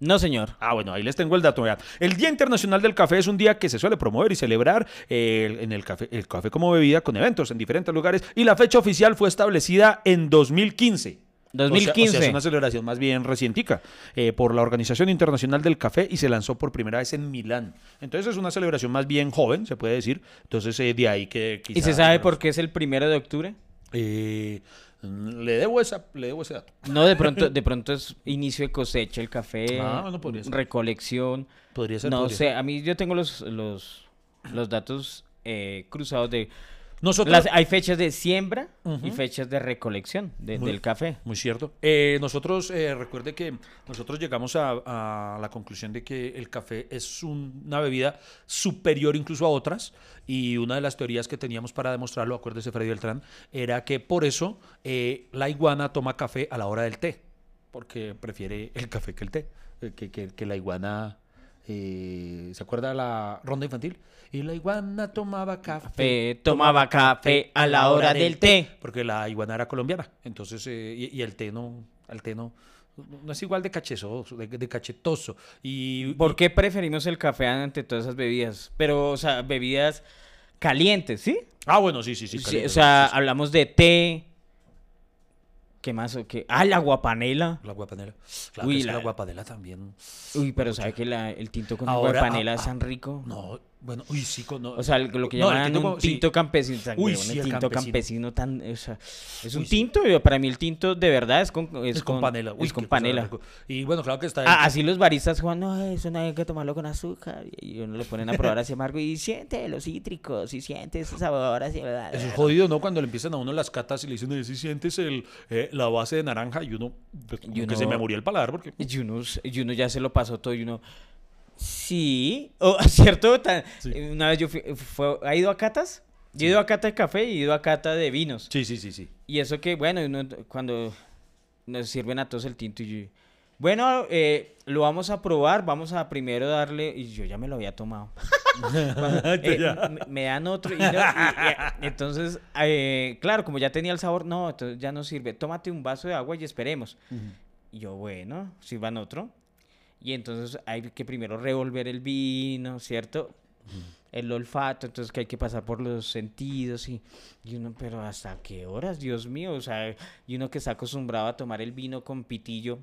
No, señor. Ah, bueno, ahí les tengo el dato. El Día Internacional del Café es un día que se suele promover y celebrar eh, en el café, el café como bebida con eventos en diferentes lugares y la fecha oficial fue establecida en 2015. O sea- O sea, 2015. es una celebración más bien recientica eh, por la Organización Internacional del Café y se lanzó por primera vez en Milán. Entonces es una celebración más bien joven, se puede decir. Entonces eh, de ahí que ¿Y quizá- se sabe por qué es el primero de octubre? Eh, le, debo esa, le debo ese dato. No, de pronto, [LAUGHS] de pronto es inicio de cosecha el café, Ah, bueno, podría ser. recolección. Podría ser. No podría sé, a mí yo tengo los, los, los datos eh, cruzados de... Nosotros, Las, hay fechas de siembra y fechas de recolección de- Muy- del café. Muy cierto. Eh, nosotros, eh, recuerde que nosotros llegamos a, a la conclusión de que el café es un- una bebida superior incluso a otras y una de las teorías que teníamos para demostrarlo, acuérdese Freddy Beltrán, era que por eso eh, la iguana toma café a la hora del té, porque prefiere el café que el té, que, que- que la iguana... eh, ¿Se acuerda la ronda infantil? Y la iguana tomaba café. Tomaba café a la hora del té. Porque la iguana era colombiana. Entonces, eh, y, y el té no, el té no, no es igual de cachezoso, de, de cachetoso. Y, ¿Por qué preferimos el café ante todas esas bebidas? Pero, o sea, bebidas calientes, ¿sí? Ah, bueno, sí, sí, sí. O sea, sí, sí. hablamos de té. ¿Qué más? qué? Ah, la guapanela. La guapanela. Claro, Uy, que la- la guapanela también. Uy, pero ¿sabe que la- el tinto con Ahora, guapanela ah, es tan rico? No, Bueno, uy, sí, con, no, O sea, lo que llaman un como- sí. tinto campesino. sea, Uy, sí, el tinto campesino. campesino tan... o sea, es un Uy, tinto, para mí el tinto de verdad es con, es Es con, panela. Uy, es con panela. Y bueno, claro que está. Ah, así los baristas Juan, no, eso no hay que tomarlo con azúcar. Y uno lo ponen a probar así amargo y siente los cítricos y siente ese sabor así. Eso es jodido, ¿no? Cuando le empiezan a uno las catas y le dicen, "Eh, si sientes el, eh, la base de naranja y uno, pues, como Y que se uno- me murió el paladar porque... Y uno, y uno ya se lo pasó todo y uno... Sí, o [LAUGHS] ¿cierto? Tan- Sí. Una vez yo fui, fue- ¿ha ido a catas? Yo he ido a cata de café y he ido a cata de vinos. Sí, sí, sí, sí. Y eso que, bueno, uno- cuando nos sirven a todos el tinto y yo, bueno, eh, lo vamos a probar, vamos a primero darle, y yo ya me lo había tomado. [LAUGHS] Eh, me, me dan otro, y, no, y- y- entonces, eh, claro, como ya tenía el sabor, no, entonces ya no sirve, tómate un vaso de agua y esperemos. Y yo, bueno, sirvan otro. Y entonces hay que primero revolver el vino, ¿cierto? El olfato, entonces que hay que pasar por los sentidos y, y uno, pero ¿hasta qué horas? Dios mío, o sea, y uno que está acostumbrado a tomar el vino con pitillo,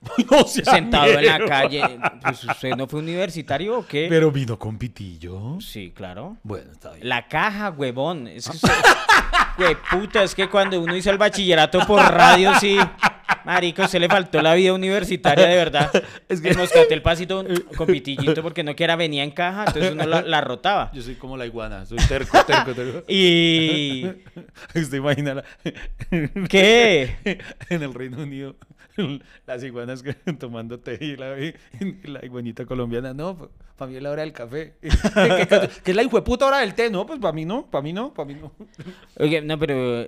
[LAUGHS] No sentado en la calle, pues ¿usted no fue universitario o qué? Pero vino con pitillo. Sí, claro. Bueno, está bien. La caja, huevón. Es que, [LAUGHS] puta, es que cuando uno hizo el bachillerato por radio, sí. Marico, se le faltó la vida universitaria, de verdad. [LAUGHS] Es que- El moscatel pasito con pitillito porque no quiera venía en caja, entonces uno la, la rotaba. Yo soy como la iguana, soy terco, terco, terco. [LAUGHS] Y... [LAUGHS] Usted imagina la- ¿Qué? en el Reino Unido las iguanas tomando té y la, y la iguanita colombiana, no, para mí es la hora del café. ¿Qué, qué- qué es la hijueputa hora del té? No, pues para mí no, para mí no, para mí no. Oye, no, pero...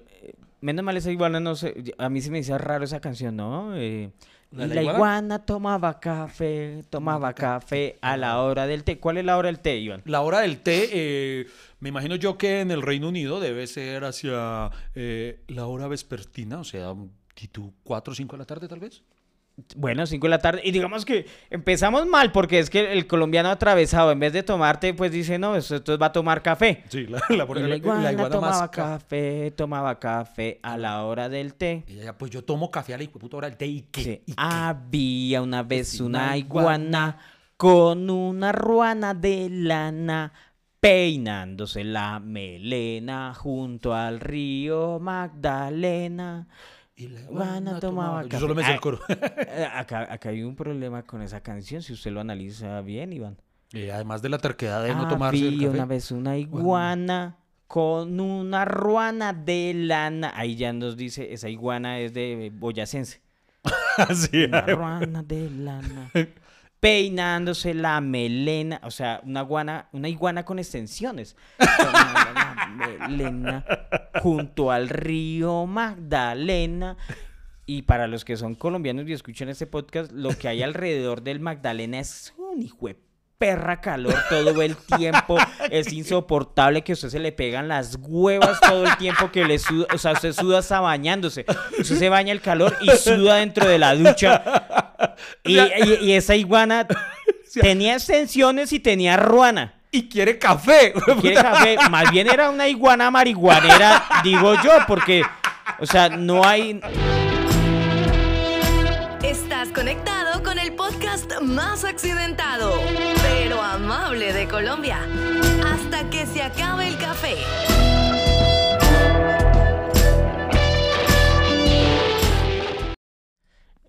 Menos mal esa iguana, no sé. A mí se me hizo raro esa canción, ¿no? Eh, ¿La y de la la iguana? iguana tomaba café, tomaba café a la hora del té. ¿Cuál es la hora del té, Iván? La hora del té, eh, me imagino yo que en el Reino Unido debe ser hacia eh, la hora vespertina, o sea, tipo 4 o 5 de la tarde tal vez. Bueno, 5 de la tarde. Y digamos que empezamos mal porque es que el colombiano atravesado, en vez de tomarte, pues dice, no, esto, esto va a tomar café. Sí, la, [LAUGHS] la, iguana tomaba café, tomaba café a la hora del té. Y ella, pues yo tomo café a la hora del té y qué. Sí. ¿Y qué? Había una vez Sí, una una iguana con una ruana de lana peinándose la melena junto al río Magdalena. Y la Iguana tomaba Yo café. solo me sé Ah, el coro. Eh, Acá, acá hay un problema con esa canción, si usted lo analiza bien, Iván. Y además de la terquedad de no tomarse el Había café. una vez una iguana con una ruana de lana. Ahí ya nos dice, esa iguana es de boyacense. [LAUGHS] Sí, Una ruana de lana. [LAUGHS] Peinándose la melena. O sea, una iguana, una iguana con extensiones. [LAUGHS] La melena junto al río Magdalena. Y para los que son colombianos y escuchan este podcast, lo que hay alrededor del Magdalena es un hijo de perra calor todo el tiempo. [LAUGHS] Es insoportable que a usted se le pegan las huevas todo el tiempo que le suda. O sea, usted suda hasta bañándose. Usted se baña el calor y suda dentro de la ducha. [LAUGHS] Y, y- y esa iguana [LAUGHS] tenía extensiones y tenía ruana. Y quiere café. ¿Quiere café? Más bien era una iguana marihuanera, [LAUGHS] digo yo, porque, o sea, no hay... Estás conectado con el podcast más accidentado, pero amable de Colombia. Hasta que se acabe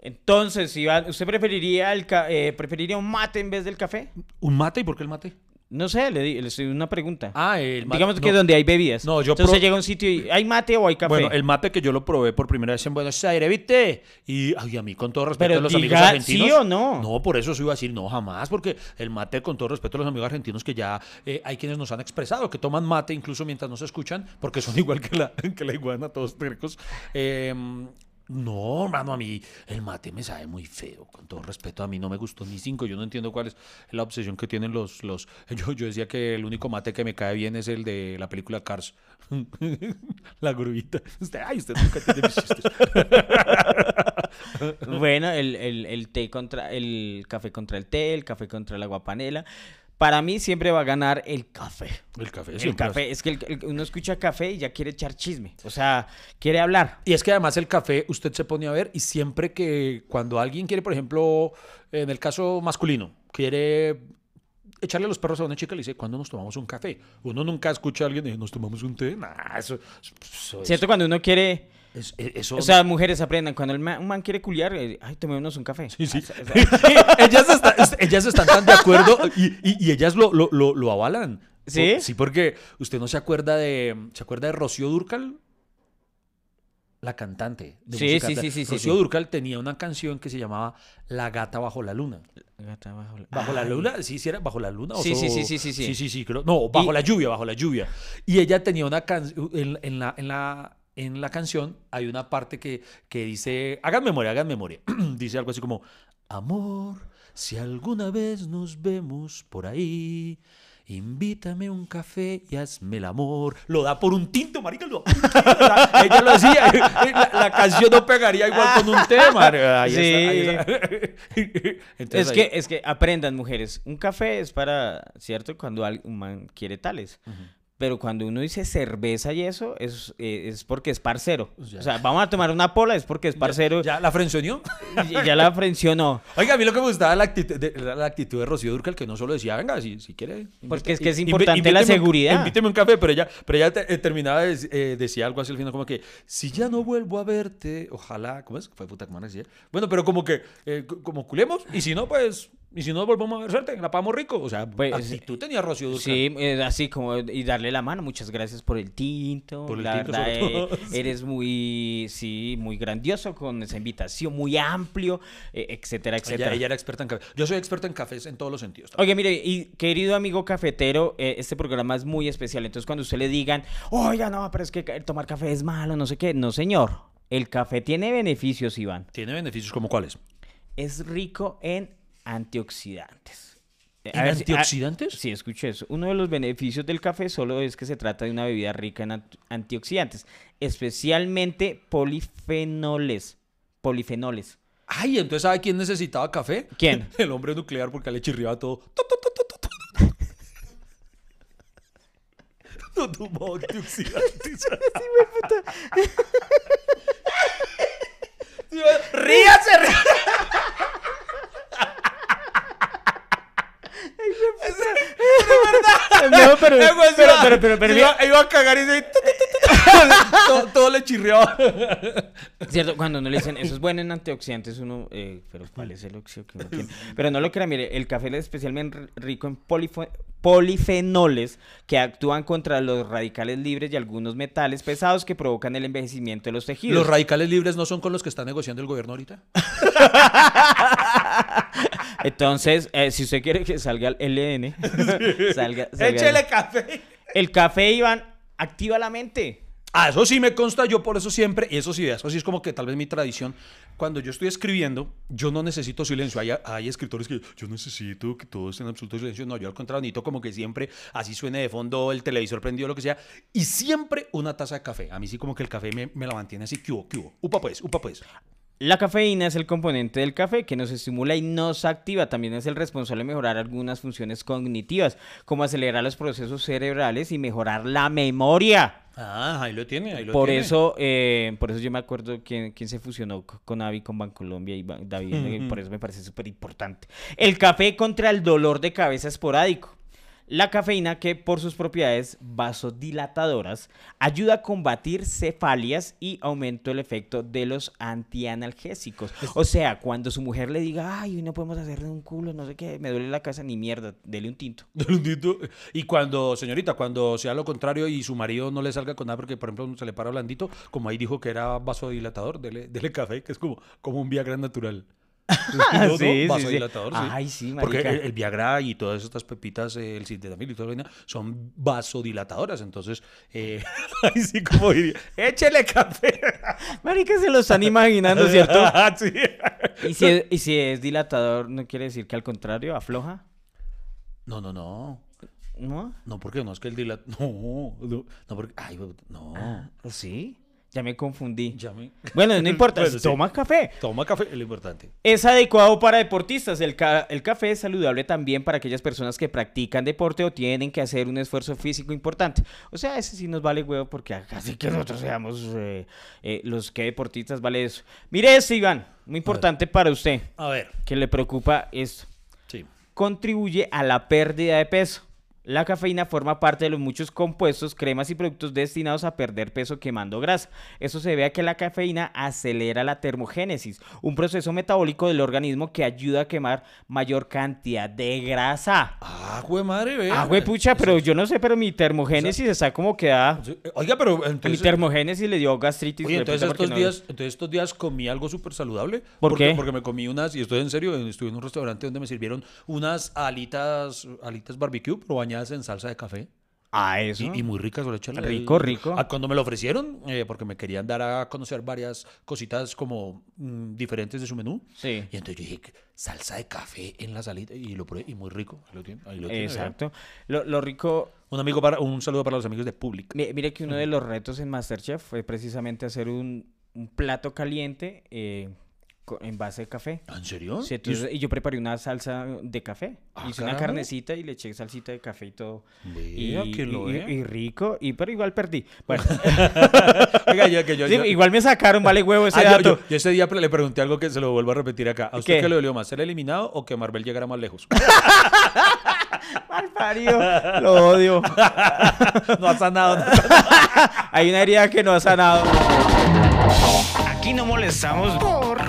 Entonces, Iván, ¿usted preferiría, el ca- eh, preferiría un mate en vez del café? ¿Un mate? ¿Y por qué el mate? No sé, le di le estoy una pregunta. Ah, el mate. Digamos que no. donde hay bebidas. No, yo Entonces pro- llega a un sitio y ¿hay mate o hay café? Bueno, el mate que yo lo probé por primera vez en Buenos Aires, ¿viste? Y ay, a mí, con todo respeto Pero a los diga amigos argentinos. sí o no. No, por eso sí iba a decir no, jamás, porque el mate, con todo respeto a los amigos argentinos, que ya eh, hay quienes nos han expresado que toman mate incluso mientras nos escuchan, porque son [LAUGHS] igual que la, que la iguana, todos tercos. Eh, no, hermano, a mí el mate me sabe muy feo, con todo respeto. A mí no me gustó ni cinco. Yo no entiendo cuál es la obsesión que tienen los. los [LAUGHS] yo, yo decía que el único mate que me cae bien es el de la película Cars. [LAUGHS] la grubita. Usted, ay, usted nunca tiene mis chistes. [LAUGHS] Bueno, el, el- el té contra el café contra el té, el café contra el agua panela. Para mí siempre va a ganar el café. El café, El café, es que el- el- uno escucha café y ya quiere echar chisme. O sea, quiere hablar. Y es que además el café usted se pone a ver y siempre que cuando alguien quiere, por ejemplo, en el caso masculino, quiere echarle los perros a una chica le dice, ¿cuándo nos tomamos un café? Uno nunca escucha a alguien y nos tomamos un té. Nah, eso, eso es- ¿Cierto? Cuando uno quiere... es- eso- O sea, mujeres aprendan. Cuando el un man quiere culiar, eh, ay, tomémonos un café. Sí, sí. Ah, [LAUGHS] ellas, está- ellas están tan de acuerdo y, y- y ellas lo, lo, lo, lo avalan. ¿Sí? Sí, porque usted no se acuerda de. ¿Se acuerda de Rocío Durcal? La cantante. de Sí, música sí, sí, sí, Rocío sí. Durcal tenía una canción que se llamaba La gata bajo la luna. Gata bajo la- ¿Bajo la luna? Sí, sí, era bajo la luna. o Sí, sí, sí, sí, sí, sí. Sí, sí, sí, creo. No, bajo Y- la lluvia, bajo la lluvia. Y ella tenía una canción. En, en la, en, la, en la canción hay una parte que, que dice. Hagan memoria, hagan memoria. [CLEARS THROAT] dice algo así como: Amor, si alguna vez nos vemos por ahí. Invítame un café y hazme el amor. Lo da por un tinto, marica. Lo. La- [LAUGHS] Ella lo decía. [LAUGHS] La, la canción no pegaría igual con un tema. Ahí está, ahí está. [LAUGHS] Entonces Es ahí- que, es que aprendan, mujeres. Un café es para, ¿cierto? Cuando un man quiere tales. Pero cuando uno dice cerveza y eso, es, eh, es porque es parcero. Ya. O sea, vamos a tomar una pola, es porque es parcero. ¿Ya la frencionó? [LAUGHS] Y ya la frencionó. Oiga, a mí lo que me gustaba la actitud de, era la actitud de Rocío Durcal, que no solo decía, venga, si, si quiere. Porque es que es importante invíteme la seguridad. Invíteme un café, pero ella, pero ella eh, terminaba, de, eh, decía algo así al final, como que, si ya no vuelvo a verte, ojalá, ¿cómo es? Fue puta, ¿cómo decía? Bueno, pero como que, eh, como culemos, y si no, pues, y si no volvemos a verte, la pagamos rico. O sea, Pues, actitud tenía Rocío Durcal. Sí, es así como y darle la mano. Muchas gracias por el tinto. Por el la tinto, verdad, sobre eh, [LAUGHS] eres muy, sí, muy grandioso con esa invitación, muy amplio, eh, etcétera, etcétera. Ella, ella era experta en café. Yo soy experto en cafés en todos los sentidos. Oye, mire, y querido amigo cafetero, eh, este programa es muy especial. Entonces, cuando usted le digan, oiga, no, pero es que tomar café es malo, no sé qué. No, señor. El café tiene beneficios, Iván. ¿Tiene beneficios como cuáles? Es rico en antioxidantes. Eh, ¿En a ver si- antioxidantes? ah, sí, escuché eso. Uno de los beneficios del café solo es que se trata de una bebida rica en ant- antioxidantes, especialmente polifenoles. Polifenoles. Ay, entonces ¿sabe quién necesitaba café? ¿Quién? [LAUGHS] El hombre nuclear porque le chirriaba todo. [LAUGHS] No tomaba antioxidantes. [LAUGHS] ¡Ríase, ríase! [LAUGHS] No, pero, Eh, pues, pero, iba- pero, pero, pero, iba, iba a cagar y se... [LAUGHS] todo, todo le chirriaba. Cierto, cuando no le dicen eso es bueno en antioxidantes, uno, eh, pero ¿cuál es el óxido que uno tiene? [LAUGHS] Pero no lo crea, mire, el café es especialmente rico en polifo- polifenoles que actúan contra los radicales libres y algunos metales pesados que provocan el envejecimiento de los tejidos. ¿Los radicales libres no son con los que está negociando el gobierno ahorita? [LAUGHS] Entonces, eh, si usted quiere que salga el LN, salga, salga- ¡Échele café! El café, Iván, activa la mente. Ah, eso sí me consta, yo por eso siempre, y eso sí, eso sí es como que tal vez mi tradición, cuando yo estoy escribiendo, yo no necesito silencio. Hay, hay escritores que yo necesito que todo esté en absoluto silencio. No, yo al contrario, necesito como que siempre así suene de fondo el televisor prendido, lo que sea, y siempre una taza de café. A mí sí como que el café me, me la mantiene así, que hubo, que hubo. Upa pues, upa pues. La cafeína es el componente del café que nos estimula y nos activa. También es el responsable de mejorar algunas funciones cognitivas, como acelerar los procesos cerebrales y mejorar la memoria. Ah, ahí lo tiene, ahí lo Por tiene. eso, eh, por eso yo me acuerdo quién, quién se fusionó con Avi, con Bancolombia y David, eh, por eso me parece súper importante. El café contra el dolor de cabeza esporádico. La cafeína, que por sus propiedades vasodilatadoras, ayuda a combatir cefalias y aumenta el efecto de los antianalgésicos. O sea, cuando su mujer le diga, ay, hoy no podemos hacerle un culo, no sé qué, me duele la cabeza, ni mierda, dele un tinto. [LAUGHS] Blandito. Y cuando, señorita, cuando sea lo contrario y su marido no le salga con nada porque, por ejemplo, se le para blandito, como ahí dijo que era vasodilatador, dele, dele café, que es como, como un Viagra natural. ¿No, [LAUGHS] no? Sí, sí, sí. vasodilatador, sí. Ay, sí, Porque el, el Viagra y todas estas pepitas, el sildenafil y toda la son vasodilatadoras. Entonces, eh, [LAUGHS] ahí sí como diría, échele café. [LAUGHS] Marica, se lo están imaginando, ¿cierto? Ah, sí. ¿Y si, es, y si es dilatador, ¿no quiere decir que al contrario, afloja? No, no, no. ¿No? No, porque no es que el dilatador. No, no, no, porque. Ay, no. ¿Sí? Ya me confundí. Ya me- Bueno, no [LAUGHS] importa, Bueno, sí. toma café. Toma café, es lo importante. Es adecuado para deportistas. El, ca- el café es saludable también para aquellas personas que practican deporte o tienen que hacer un esfuerzo físico importante. O sea, ese sí nos vale huevo porque así que nosotros seamos eh, eh, los que deportistas vale eso. Mire este, Iván, muy importante para usted, A ver, que le preocupa esto. sí. contribuye a la pérdida de peso. La cafeína forma parte de los muchos compuestos, cremas y productos destinados a perder peso quemando grasa. Eso se debe a que la cafeína acelera la termogénesis, un proceso metabólico del organismo que ayuda a quemar mayor cantidad de grasa. Ah, güey, madre, vea. Ah, güey, pucha, pero yo no sé, pero mi termogénesis está como que da... Oiga, pero Mi entonces... termogénesis le dio gastritis. Oye, entonces estos, no- días, entonces estos días comí algo súper saludable. ¿Por porque, qué? Porque me comí unas, y estoy en serio, estuve en un restaurante donde me sirvieron unas alitas, alitas barbecue, pero bañadas en salsa de café. Ah, eso. Y, y muy ricas, solo echarle- Rico, rico. Ah, Cuando me lo ofrecieron, eh, porque me querían dar a conocer varias cositas como mm, diferentes de su menú. Sí. Y entonces yo dije, salsa de café en la salita, y lo probé, y muy rico. Ahí lo tiene, ahí lo tiene, vea. Exacto. Lo, lo rico... Un, amigo para, un saludo para los amigos de Public. mi- Mire que uno de los retos en Masterchef fue precisamente hacer un, un plato caliente eh, en base de café. ¿En serio? Sí, ¿Y entonces- y yo preparé una salsa de café. Ah, Hice una carnecita y le eché salsita de café y todo. Vea y, que lo y- rico, y pero igual perdí. Bueno, [LAUGHS] Oiga, yo- que yo- sí, yo- igual me sacaron, vale huevo ese Ah, yo, dato. yo- yo ese día le pregunté algo que se lo vuelvo a repetir acá. ¿A usted ¿Qué? qué, le dolió más? ¿Ser eliminado o que Marvel llegara más lejos? [LAUGHS] Mal parido, lo odio. [LAUGHS] no ha sanado. Hay una herida que no ha sanado. Aquí no molestamos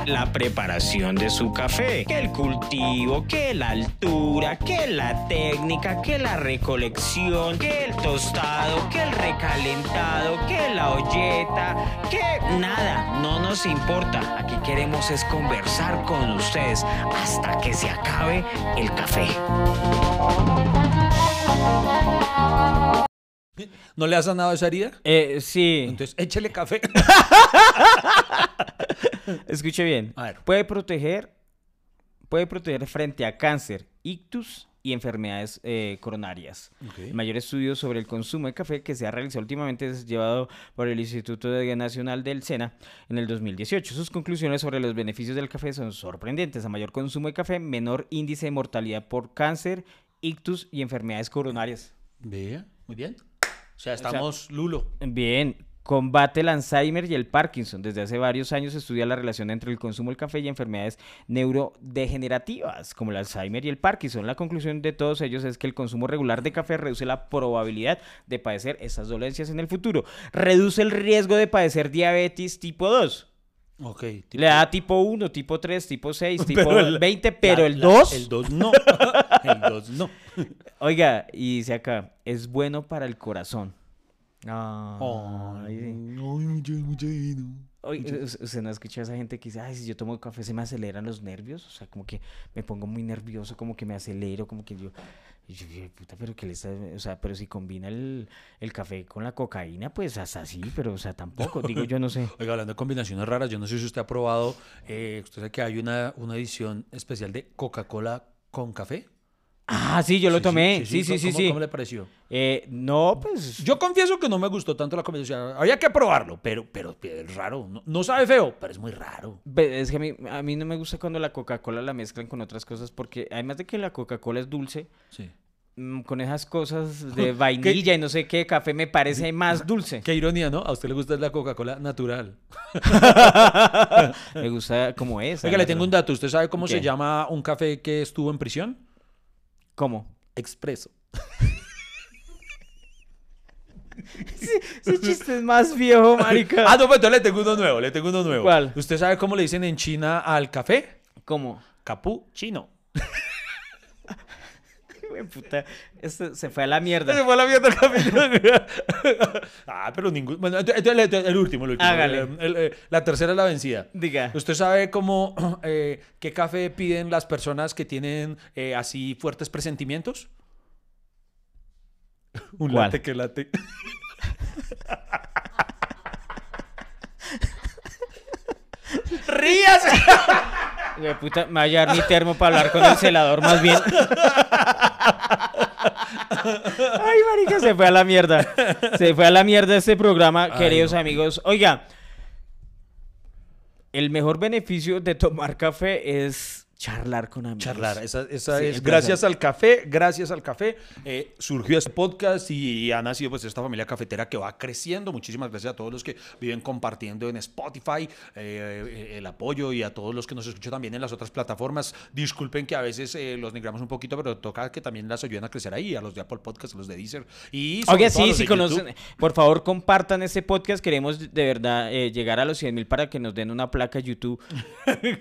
la preparación de su café, que el cultivo, que la altura, que la técnica, que la recolección, que el tostado, que el recalentado, que la olleta, que nada, no nos importa. Aquí queremos es conversar con ustedes hasta que se acabe el café. [LAUGHS] ¿No le ha sanado esa herida? Eh, sí. Entonces, échele café. [LAUGHS] Escuche bien. A ver. Puede proteger, puede proteger frente a cáncer, ictus y enfermedades eh, coronarias. El mayor estudio sobre el consumo de café que se ha realizado últimamente es llevado por el Instituto de- Nacional del SENA en el 2018. Sus conclusiones sobre los beneficios del café son sorprendentes. A mayor consumo de café, menor índice de mortalidad por cáncer, ictus y enfermedades coronarias. Vea, muy bien. O sea, estamos lulo. Bien, combate el Alzheimer y el Parkinson. Desde hace varios años se estudia la relación entre el consumo del café y enfermedades neurodegenerativas como el Alzheimer y el Parkinson. La conclusión de todos ellos es que el consumo regular de café reduce la probabilidad de padecer estas dolencias en el futuro. Reduce el riesgo de padecer diabetes tipo 2. Ok. tipo- Le da tipo 1, tipo 3, tipo 6, [LAUGHS] tipo Pero el- 20, pero la- el la- 2... El 2 no. [LAUGHS] el 2 no. Oiga, y dice acá, es bueno para el corazón. Oye, ¿us- ¿usted no ha escuchado a esa gente que dice, ay, si yo tomo café se me aceleran los nervios? O sea, como que me pongo muy nervioso, como que me acelero, como que yo... y yo puta, pero que le está... O sea, pero si combina el, el café con la cocaína, pues hasta así, pero o sea, tampoco, digo yo no sé. [LAUGHS] Oiga, hablando de combinaciones raras, yo no sé si usted ha probado, eh, usted sabe que hay una, una edición especial de Coca-Cola con café. Ah, sí, yo lo tomé, sí, sí, sí, ¿Cómo, sí. ¿Cómo le pareció? Eh, no, pues... Yo confieso que no me gustó tanto la combinación. Había que probarlo, pero, pero, es raro. No, no sabe feo, pero es muy raro. Es que a mí, a mí no me gusta cuando la Coca-Cola la mezclan con otras cosas, porque además de que la Coca-Cola es dulce, Sí. mm, con esas cosas [LAUGHS] de vainilla y no sé qué, café me parece [LAUGHS] más dulce. Qué ironía, ¿no? A usted le gusta la Coca-Cola natural. [LAUGHS] Me gusta como es. Oiga, le tengo un dato. ¿Usted sabe cómo se llama un café que estuvo en prisión? ¿Cómo? Expreso. Ese chiste es más viejo, marica. Ah, no, pues entonces le tengo uno nuevo, le tengo uno nuevo. ¿Cuál? ¿Usted sabe cómo le dicen en China al café? ¿Cómo? Capuchino. Güey, puta, esto se fue a la mierda. Se fue a la mierda el [LAUGHS] ah, pero ningún... Bueno, el, último, el último. Hágale. El- el- el- la tercera es la vencida. Diga. ¿Usted sabe cómo, [CLEARS THROAT] eh, qué café piden las personas que tienen eh, así fuertes presentimientos? [LAUGHS] Un ¿Cuál? latte que late. [LAUGHS] ¡Ríase! Güey, puta, me va a llevar mi termo para hablar con el celador más bien. Ay, marica, se fue a la mierda. Se fue a la mierda este programa, Ay, queridos no. amigos. Oiga, el mejor beneficio de tomar café es Charlar con amigos. Charlar, esa, esa Sí, es gracias placer. al café, gracias al café eh, surgió este podcast y ha nacido pues esta familia cafetera que va creciendo. Muchísimas gracias a todos los que viven compartiendo en Spotify eh, eh, el apoyo y a todos los que nos escuchan también en las otras plataformas. Disculpen que a veces eh, los negramos un poquito, pero toca que también las ayuden a crecer ahí, a los de Apple Podcast, a los de Deezer y Oye, sí, si conocen, YouTube. por favor compartan este podcast. Queremos de verdad eh, llegar a los 100 mil para que nos den una placa YouTube.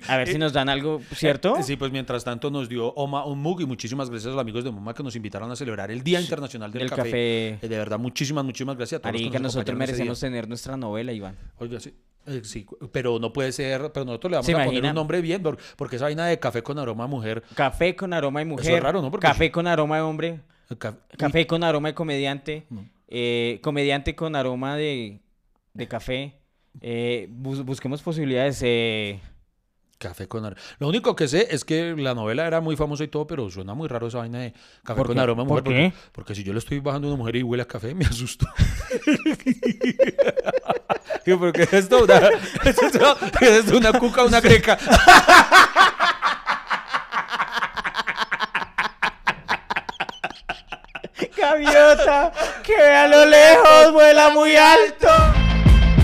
A ver si [LAUGHS] nos dan algo, ¿cierto? Eh, Sí, pues mientras tanto nos dio Oma un mug y muchísimas gracias a los amigos de Oma que nos invitaron a celebrar el Día Internacional del, Del Café. café. Eh, De verdad, muchísimas, muchísimas gracias a todos los que nos nosotros merecemos tener nuestra novela, Iván. Oiga, sí. eh, sí, pero no puede ser, pero nosotros le vamos ¿Se a poner un nombre bien, por- porque esa vaina de café con aroma a mujer. Café con aroma de mujer. es raro, ¿no? Porque- Café con aroma de hombre. ca- Café con aroma de comediante. eh, comediante con aroma de, de café. Eh, bus- busquemos posibilidades. eh, Café con aroma. Lo único que sé es que la novela era muy famosa y todo, pero suena muy raro esa vaina de café ¿Por con qué? aroma ¿Por. Porque, qué? porque si yo le estoy bajando a una mujer y huele a café, me asusto. [LAUGHS] Digo, ¿pero qué es esto? Una, [LAUGHS] ¿es esto? ¿Qué es esto? ¿Una cuca o una greca? [LAUGHS] Gaviota, que a lo lejos vuela muy alto.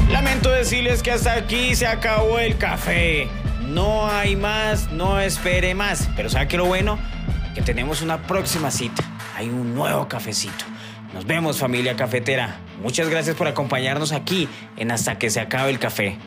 Lamento decirles que hasta aquí se acabó el café. No hay más, no espere más. Pero ¿sabe qué lo bueno? Que tenemos una próxima cita. Hay un nuevo cafecito. Nos vemos familia cafetera. Muchas gracias por acompañarnos aquí en Hasta que se acabe el café.